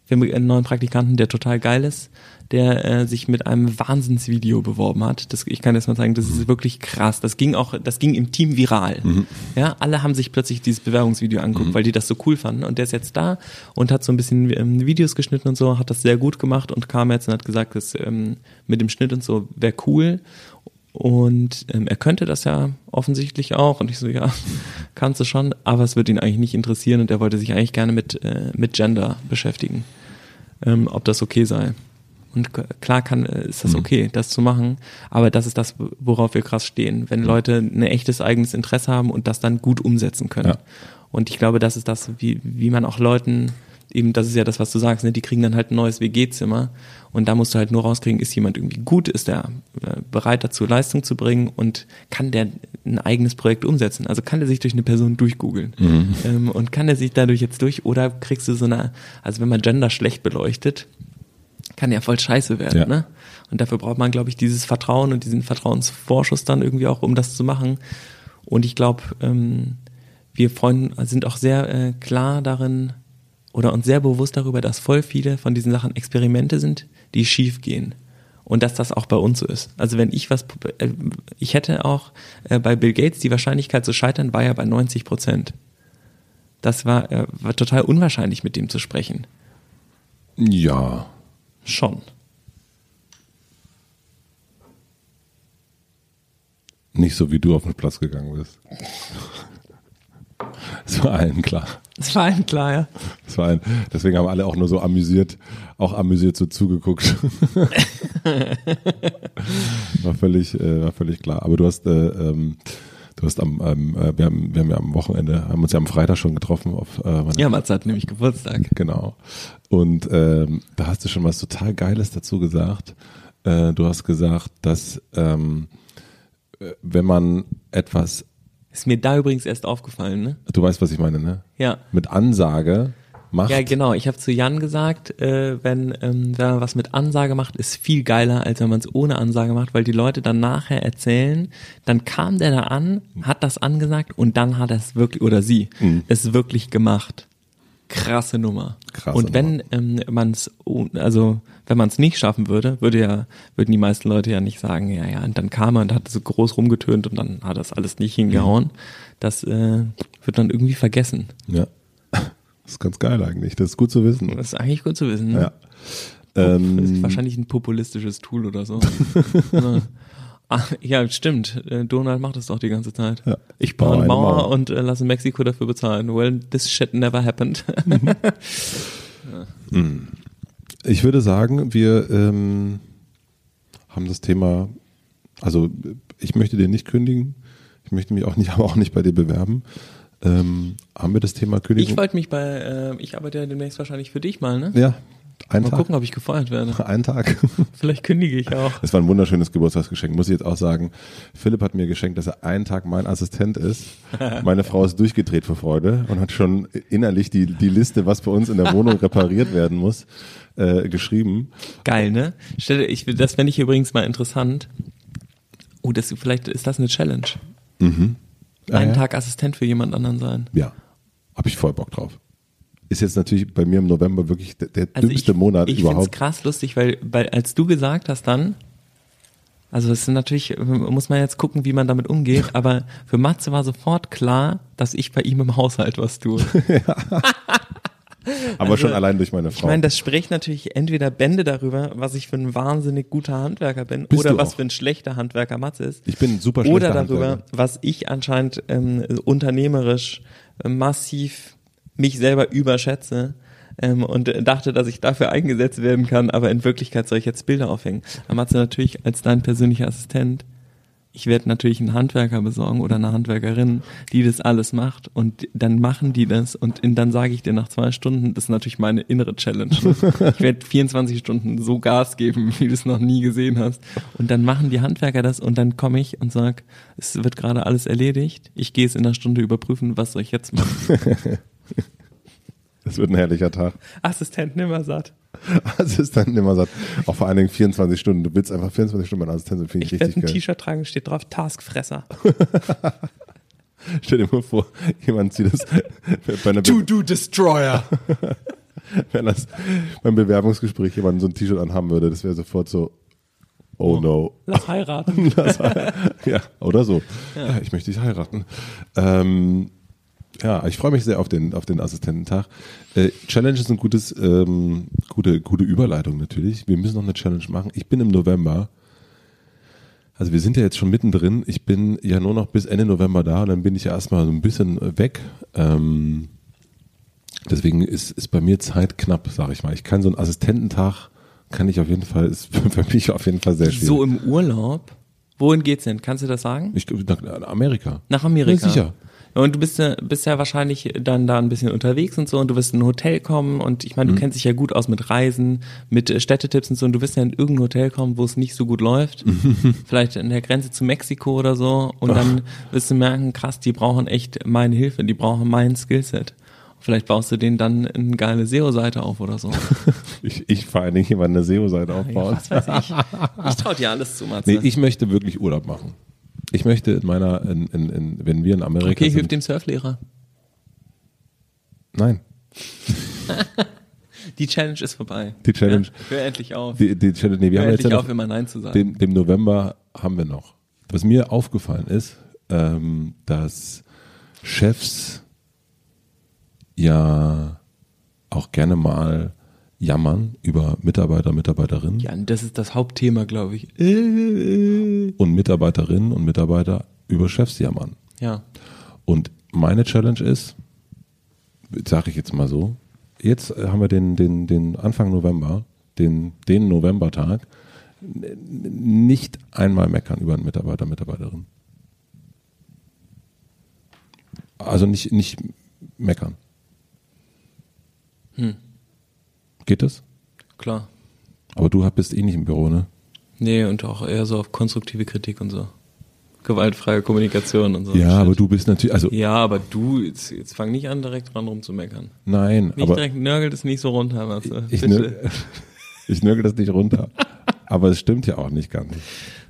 wir haben einen neuen Praktikanten, der total geil ist, der äh, sich mit einem Wahnsinnsvideo beworben hat. Das, ich kann jetzt mal sagen, das ist wirklich krass. Das ging auch, das ging im Team viral. Ja, alle haben sich plötzlich dieses Bewerbungsvideo angeguckt, weil die das so cool fanden. Und der ist jetzt da und hat so ein bisschen ähm, Videos geschnitten und so, hat das sehr gut gemacht und kam jetzt und hat gesagt, dass ähm, mit dem Schnitt und so wäre cool. Und ähm, er könnte das ja offensichtlich auch. Und ich so, ja, <laughs> kannst du schon, aber es wird ihn eigentlich nicht interessieren und er wollte sich eigentlich gerne mit, äh, mit Gender beschäftigen, ähm, ob das okay sei. Und klar kann, äh, ist das okay, das zu machen, aber das ist das, worauf wir krass stehen, wenn Leute ein echtes eigenes Interesse haben und das dann gut umsetzen können. Ja. Und ich glaube, das ist das, wie, wie man auch Leuten, eben, das ist ja das, was du sagst, ne, die kriegen dann halt ein neues WG-Zimmer und da musst du halt nur rauskriegen, ist jemand irgendwie gut, ist der äh, bereit dazu, Leistung zu bringen und kann der ein eigenes Projekt umsetzen? Also kann der sich durch eine Person durchgoogeln? Ähm, und kann der sich dadurch jetzt durch? Oder kriegst du so eine, also wenn man Gender schlecht beleuchtet, kann ja voll scheiße werden, Ja. ne? Und dafür braucht man, glaube ich, dieses Vertrauen und diesen Vertrauensvorschuss dann irgendwie auch, um das zu machen. Und ich glaube, ähm, wir freuen, sind auch sehr äh, klar darin oder uns sehr bewusst darüber, dass voll viele von diesen Sachen Experimente sind, die schief gehen. Und dass das auch bei uns so ist. Also wenn ich was, äh, ich hätte auch äh, bei Bill Gates die Wahrscheinlichkeit zu scheitern, war ja bei 90 Prozent. Das war, äh, war total unwahrscheinlich, mit dem zu sprechen. Ja. Schon. Nicht so wie du auf den Platz gegangen bist. Das war allen klar. Das war einem klar, ja. Das war ein, deswegen haben alle auch nur so amüsiert, auch amüsiert so zugeguckt. <laughs> war völlig, äh, war völlig klar. Aber du hast, äh, ähm, Du hast am, ähm, äh, wir, haben, wir haben ja am Wochenende, haben uns ja am Freitag schon getroffen. Auf, äh, meine Ja, Matze hat nämlich Geburtstag. Genau. Und ähm, da hast du schon was total Geiles dazu gesagt. Äh, du hast gesagt, dass ähm, äh, wenn man etwas, Ist mir da übrigens erst aufgefallen, ne? du weißt, was ich meine, ne? Ja. Mit Ansage macht. Ja, genau. Ich habe zu Jan gesagt, äh, wenn, ähm, wenn man was mit Ansage macht, ist viel geiler, als wenn man es ohne Ansage macht, weil die Leute dann nachher erzählen, dann kam der da an, hat das angesagt und dann hat er es wirklich, oder sie, es wirklich gemacht. Krasse Nummer. Krasse und wenn ähm, man es, also wenn man es nicht schaffen würde, würde ja, würden die meisten Leute ja nicht sagen, ja, ja, und dann kam er und hat so groß rumgetönt und dann hat das alles nicht hingehauen. Das äh, wird dann irgendwie vergessen. Ja. Ist ganz geil eigentlich. Das ist gut zu wissen. Das ist eigentlich gut zu wissen. Ne? Ja. Das ist Ähm, wahrscheinlich ein populistisches Tool oder so. <laughs> ja. Ah, ja, stimmt. Äh, Donald macht das doch die ganze Zeit. Ja. Ich baue eine Mauer, Mauer. und äh, lasse Mexiko dafür bezahlen. Well, this shit never happened. <laughs> ich würde sagen, wir ähm, haben das Thema, also ich möchte dir nicht kündigen, ich möchte mich auch nicht, <laughs> aber auch nicht bei dir bewerben. Ähm, haben wir das Thema Kündigung? ich wollte mich bei, äh, ich arbeite ja demnächst wahrscheinlich für dich mal, ne? ja, einen Mal Tag. gucken, ob ich gefeuert werde. <laughs> Einen Tag. <laughs> Vielleicht kündige ich auch. Es war ein wunderschönes Geburtstagsgeschenk, muss ich jetzt auch sagen. Philipp hat mir geschenkt, dass er einen Tag mein Assistent ist. <laughs> Meine Frau ist durchgedreht vor Freude und hat schon innerlich die, die Liste, was bei uns in der Wohnung repariert werden muss, äh, geschrieben. Geil, ne? Stell dir, ich, das fände ich übrigens mal interessant. Oh, das, vielleicht ist das eine Challenge. Ah, Einen ja? Tag Assistent für jemand anderen sein. Ja, habe ich voll Bock drauf. Ist jetzt natürlich bei mir im November wirklich der, der Also dümmste ich, Monat ich überhaupt. krass lustig, weil, weil als du gesagt hast dann, also es ist natürlich, muss man jetzt gucken, wie man damit umgeht, aber für Matze war sofort klar, dass ich bei ihm im Haushalt was tue. <laughs> <laughs> <laughs> Aber schon allein durch meine Ich Frau. meine, das spricht natürlich entweder Bände darüber, was ich für ein wahnsinnig guter Handwerker bin, Bist oder was auch. für ein schlechter Handwerker Matze ist. ich bin ein super schlechter Oder darüber, Handwerker. was ich anscheinend ähm, unternehmerisch äh, massiv mich selber überschätze ähm, und dachte, dass ich dafür eingesetzt werden kann, aber in Wirklichkeit soll ich jetzt Bilder aufhängen. Dann Matze natürlich als dein persönlicher Assistent. Ich werde natürlich einen Handwerker besorgen oder eine Handwerkerin, die das alles macht und dann machen die das und in, dann sage ich dir nach zwei Stunden, das ist natürlich meine innere Challenge. Ich werde 24 Stunden so Gas geben, wie du es noch nie gesehen hast. Und dann machen die Handwerker das und dann komme ich und sag, es wird gerade alles erledigt. Ich gehe es in einer Stunde überprüfen, was soll ich jetzt machen? <laughs> Das wird ein herrlicher Tag. Assistent nimmer satt. Assistent immer sagt, auch vor allen Dingen 24 Stunden. Du willst einfach 24 Stunden mein Assistent sein, finde ich, Ich werde richtig ein geil. T-Shirt tragen, steht drauf Taskfresser. <laughs> Stell dir mal vor, jemand zieht das <laughs> bei einer Be do Destroyer. <laughs> wenn das beim Bewerbungsgespräch jemand so ein T-Shirt anhaben würde, das wäre sofort so, oh no. Lass heiraten. Ja, oder so. Ja, ich möchte dich heiraten. Ähm, ja, ich freue mich sehr auf den, auf den Assistententag. Äh, Challenge ist ein gutes, ähm, gute, gute Überleitung natürlich. Wir müssen noch eine Challenge machen. Ich bin im November. Also wir sind ja jetzt schon mittendrin. Ich bin ja nur noch bis Ende November da und dann bin ich ja erstmal so ein bisschen weg. Ähm, deswegen ist, ist bei mir Zeit knapp, sag ich mal. Ich kann so einen Assistententag, kann ich auf jeden Fall, ist <laughs> für mich auf jeden Fall sehr schwierig. So im Urlaub. Wohin geht's denn? Kannst du das sagen? Ich, nach Amerika. Nach Amerika. Ja, sicher. Und du bist ja, bist ja wahrscheinlich dann da ein bisschen unterwegs und so und du wirst in ein Hotel kommen und ich Mhm. meine, du kennst dich ja gut aus mit Reisen, mit äh, Städtetipps und so und du wirst ja in irgendein Hotel kommen, wo es nicht so gut läuft. <laughs> Vielleicht an der Grenze zu Mexiko oder so und dann wirst du merken, krass, die brauchen echt meine Hilfe, die brauchen mein Skillset. Vielleicht baust du denen dann eine geile SEO-Seite auf oder so. <laughs> Ich, ich allen Dingen jemand eine SEO-Seite Ja, aufbauen. was weiß ich. Ich trau <laughs> dir alles zu, Matze. nee, ich möchte wirklich Urlaub machen. Ich möchte in meiner, in, in, in, wenn wir in Amerika okay, hilf dem Surflehrer. Nein, <laughs> Die Challenge ist vorbei. Die Challenge- Ja, hör endlich auf. die, die Challenge, nee, wir hör haben jetzt endlich ja auf, immer Nein zu sagen. dem, dem November haben wir noch. Was mir aufgefallen ist, ähm, dass Chefs ja auch gerne mal jammern über Mitarbeiter, Mitarbeiterinnen Ja, das ist das Hauptthema, glaube ich. Äh, und Mitarbeiterinnen und Mitarbeiter über Chefs jammern. Ja. Und meine Challenge ist, sage ich jetzt mal so, jetzt äh, haben wir den, den, den Anfang November, den, den Novembertag, nicht einmal meckern über einen Mitarbeiter, Mitarbeiterin. Also nicht, nicht meckern. Hm. Geht das? Klar. Aber du bist eh nicht im Büro, ne? Nee, und auch eher so auf konstruktive Kritik und so. Gewaltfreie Kommunikation und so. Ja, aber du bist natürlich, also Ja, aber du, jetzt, jetzt fang nicht an, direkt dran rumzumeckern. nein, Nicht aber direkt nörgelt es nicht so runter. Was, ich, bitte. nörgel, <laughs> ich nörgel das nicht runter. aber es stimmt ja auch nicht ganz.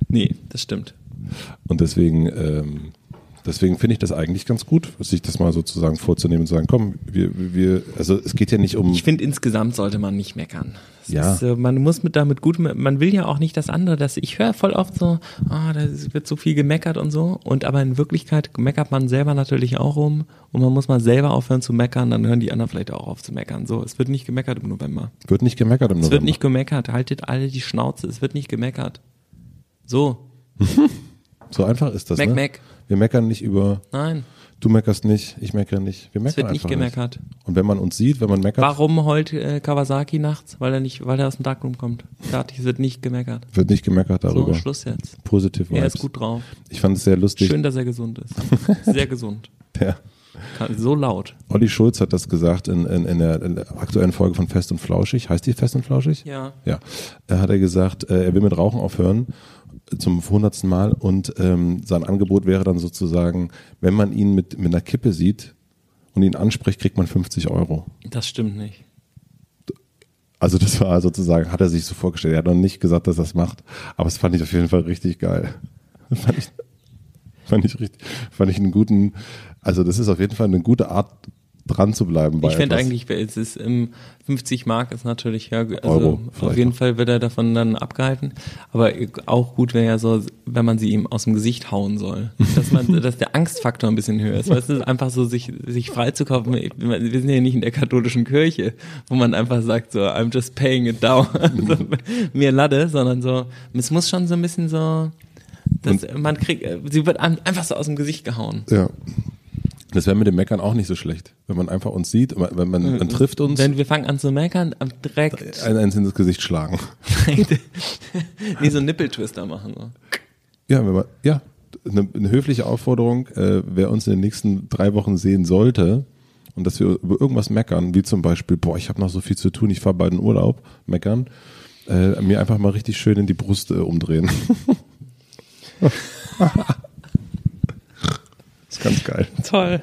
Nee, das stimmt. Und deswegen, ähm, deswegen finde ich das eigentlich ganz gut, sich das mal sozusagen vorzunehmen und zu sagen, komm, wir, wir, also es geht ja nicht um, Ich finde, insgesamt sollte man nicht meckern. Es Ja. Ist, äh, man muss mit damit gut, man will ja auch nicht das andere, dass ich höre voll oft so, ah, da wird so viel gemeckert und so. Und aber in Wirklichkeit meckert man selber natürlich auch rum und man muss mal selber aufhören zu meckern, dann hören die anderen vielleicht auch auf zu meckern. So, es wird nicht gemeckert im November. wird nicht gemeckert im Es November. wird nicht gemeckert, haltet alle die Schnauze, es wird nicht gemeckert. So, <laughs> so einfach ist das, Mac, ne? Mac. Wir meckern nicht über, Nein, du meckerst nicht, ich meckere nicht. Wir meckern es wird nicht gemeckert. Und wenn man uns sieht, wenn man meckert, Warum heult äh, Kawasaki nachts? Weil er nicht, weil er aus dem Darkroom kommt. Fertig, es wird nicht gemeckert. wird nicht gemeckert darüber. So, Schluss jetzt. Positive Er ist gut drauf. Ich fand es sehr lustig. Schön, dass er gesund ist. <laughs> Sehr gesund. Kann- So laut. Olli Schulz hat das gesagt in, in, in, der, in der aktuellen Folge von Fest und Flauschig. Heißt die Fest und Flauschig? Ja. Ja. Da hat er gesagt, äh, er will mit Rauchen aufhören zum hundertsten Mal und ähm, sein Angebot wäre dann sozusagen, wenn man ihn mit, mit einer Kippe sieht und ihn anspricht, kriegt man 50 Euro. Das stimmt nicht. Also das war sozusagen, hat er sich so vorgestellt. Er hat noch nicht gesagt, dass er das macht, aber es fand ich auf jeden Fall richtig geil. <laughs> fand ich, fand ich richtig, fand ich einen guten, also das ist auf jeden Fall eine gute Art, dran zu bleiben. bei Ich fände eigentlich, es ist ähm, 50 Mark ist natürlich, ja, also Euro auf jeden noch. Fall wird er davon dann abgehalten. Aber auch gut wäre ja so, wenn man sie ihm aus dem Gesicht hauen soll. <laughs> Dass man, dass der Angstfaktor ein bisschen höher ist. Weißt du, einfach so sich, sich freizukaufen. Wir sind ja nicht in der katholischen Kirche, wo man einfach sagt so, I'm just paying it down. <laughs> so, mir Lade, sondern so, es muss schon so ein bisschen so, dass man kriegt, sie wird einfach so aus dem Gesicht gehauen. Ja. Das wäre mit dem Meckern auch nicht so schlecht. Wenn man einfach uns sieht, wenn man, man trifft uns, Wenn wir fangen an zu meckern, direkt einen eins ins Gesicht schlagen. <laughs> nee, so Nippeltwister machen. So. Ja, wenn man, ja, eine, eine höfliche Aufforderung, äh, wer uns in den nächsten drei Wochen sehen sollte und dass wir über irgendwas meckern, wie zum Beispiel, boah, ich habe noch so viel zu tun, ich fahre bald in Urlaub, meckern, äh, mir einfach mal richtig schön in die Brust äh, umdrehen. <laughs> ist ganz geil. Toll.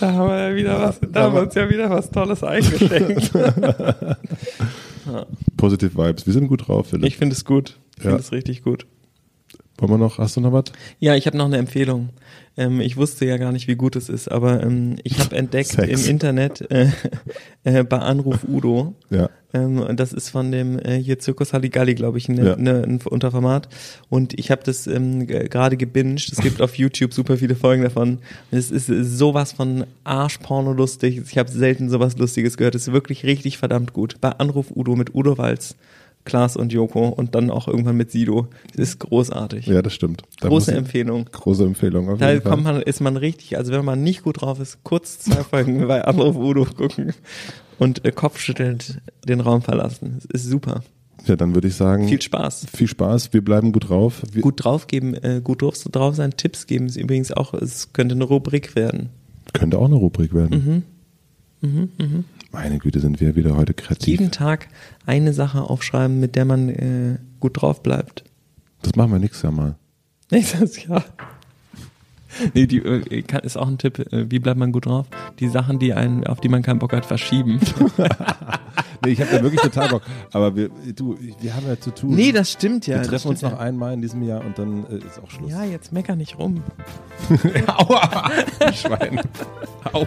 Da haben wir ja wieder was, da haben wir uns ja wieder was Tolles eingeschenkt. <laughs> Positive Vibes. Wir sind gut drauf, Philipp. Ich finde es gut. Ich finde Ja. es richtig gut. Wollen wir noch, hast du noch was? Ja, ich habe noch eine Empfehlung. Ähm, ich wusste ja gar nicht, wie gut es ist, aber ähm, ich habe entdeckt <laughs> Sex. im Internet äh, <laughs> äh, bei Anruf Udo. Ja. Ähm, das ist von dem äh, hier Zirkus Halligalli, glaube ich, ne, Ja. ne, ein Unterformat. Und ich habe das ähm, gerade gebinged. Es gibt auf YouTube super viele Folgen davon. Es ist sowas von Arschporno lustig. Ich habe selten sowas Lustiges gehört. Es ist wirklich richtig verdammt gut. Bei Anruf Udo mit Udo Walz, Klaas und Joko und dann auch irgendwann mit Sido. Es ist großartig. Ja, das stimmt. Da Große Empfehlung. Große Empfehlung. Auf Da jeden Fall. kommt man, ist man richtig, also wenn man nicht gut drauf ist, kurz zwei Folgen <laughs> bei Anruf Udo gucken und äh, kopfschüttelnd den Raum verlassen. Es ist super. Ja, dann würde ich sagen, Viel Spaß. viel Spaß. Wir bleiben gut drauf. Wir, Gut drauf geben, äh, gut drauf, drauf sein, Tipps geben ist übrigens auch, es könnte eine Rubrik werden. Könnte auch eine Rubrik werden. Mhm. Meine Güte, sind wir wieder heute kreativ. Jeden Tag eine Sache aufschreiben, mit der man äh, gut drauf bleibt. Das machen wir nächstes Jahr mal. Nächstes Jahr. <laughs> Nee, die äh, kann, ist auch ein Tipp, äh, wie bleibt man gut drauf? Die Sachen, die einen, auf die man keinen Bock hat, verschieben. <laughs> Nee, ich habe da wirklich total Bock. Aber wir, du, wir haben ja zu tun. nee, das stimmt ja. wir treffen uns noch einmal in diesem Jahr und dann äh, ist auch Schluss. Ja, jetzt mecker nicht rum. <laughs> Aua! Schwein. Au.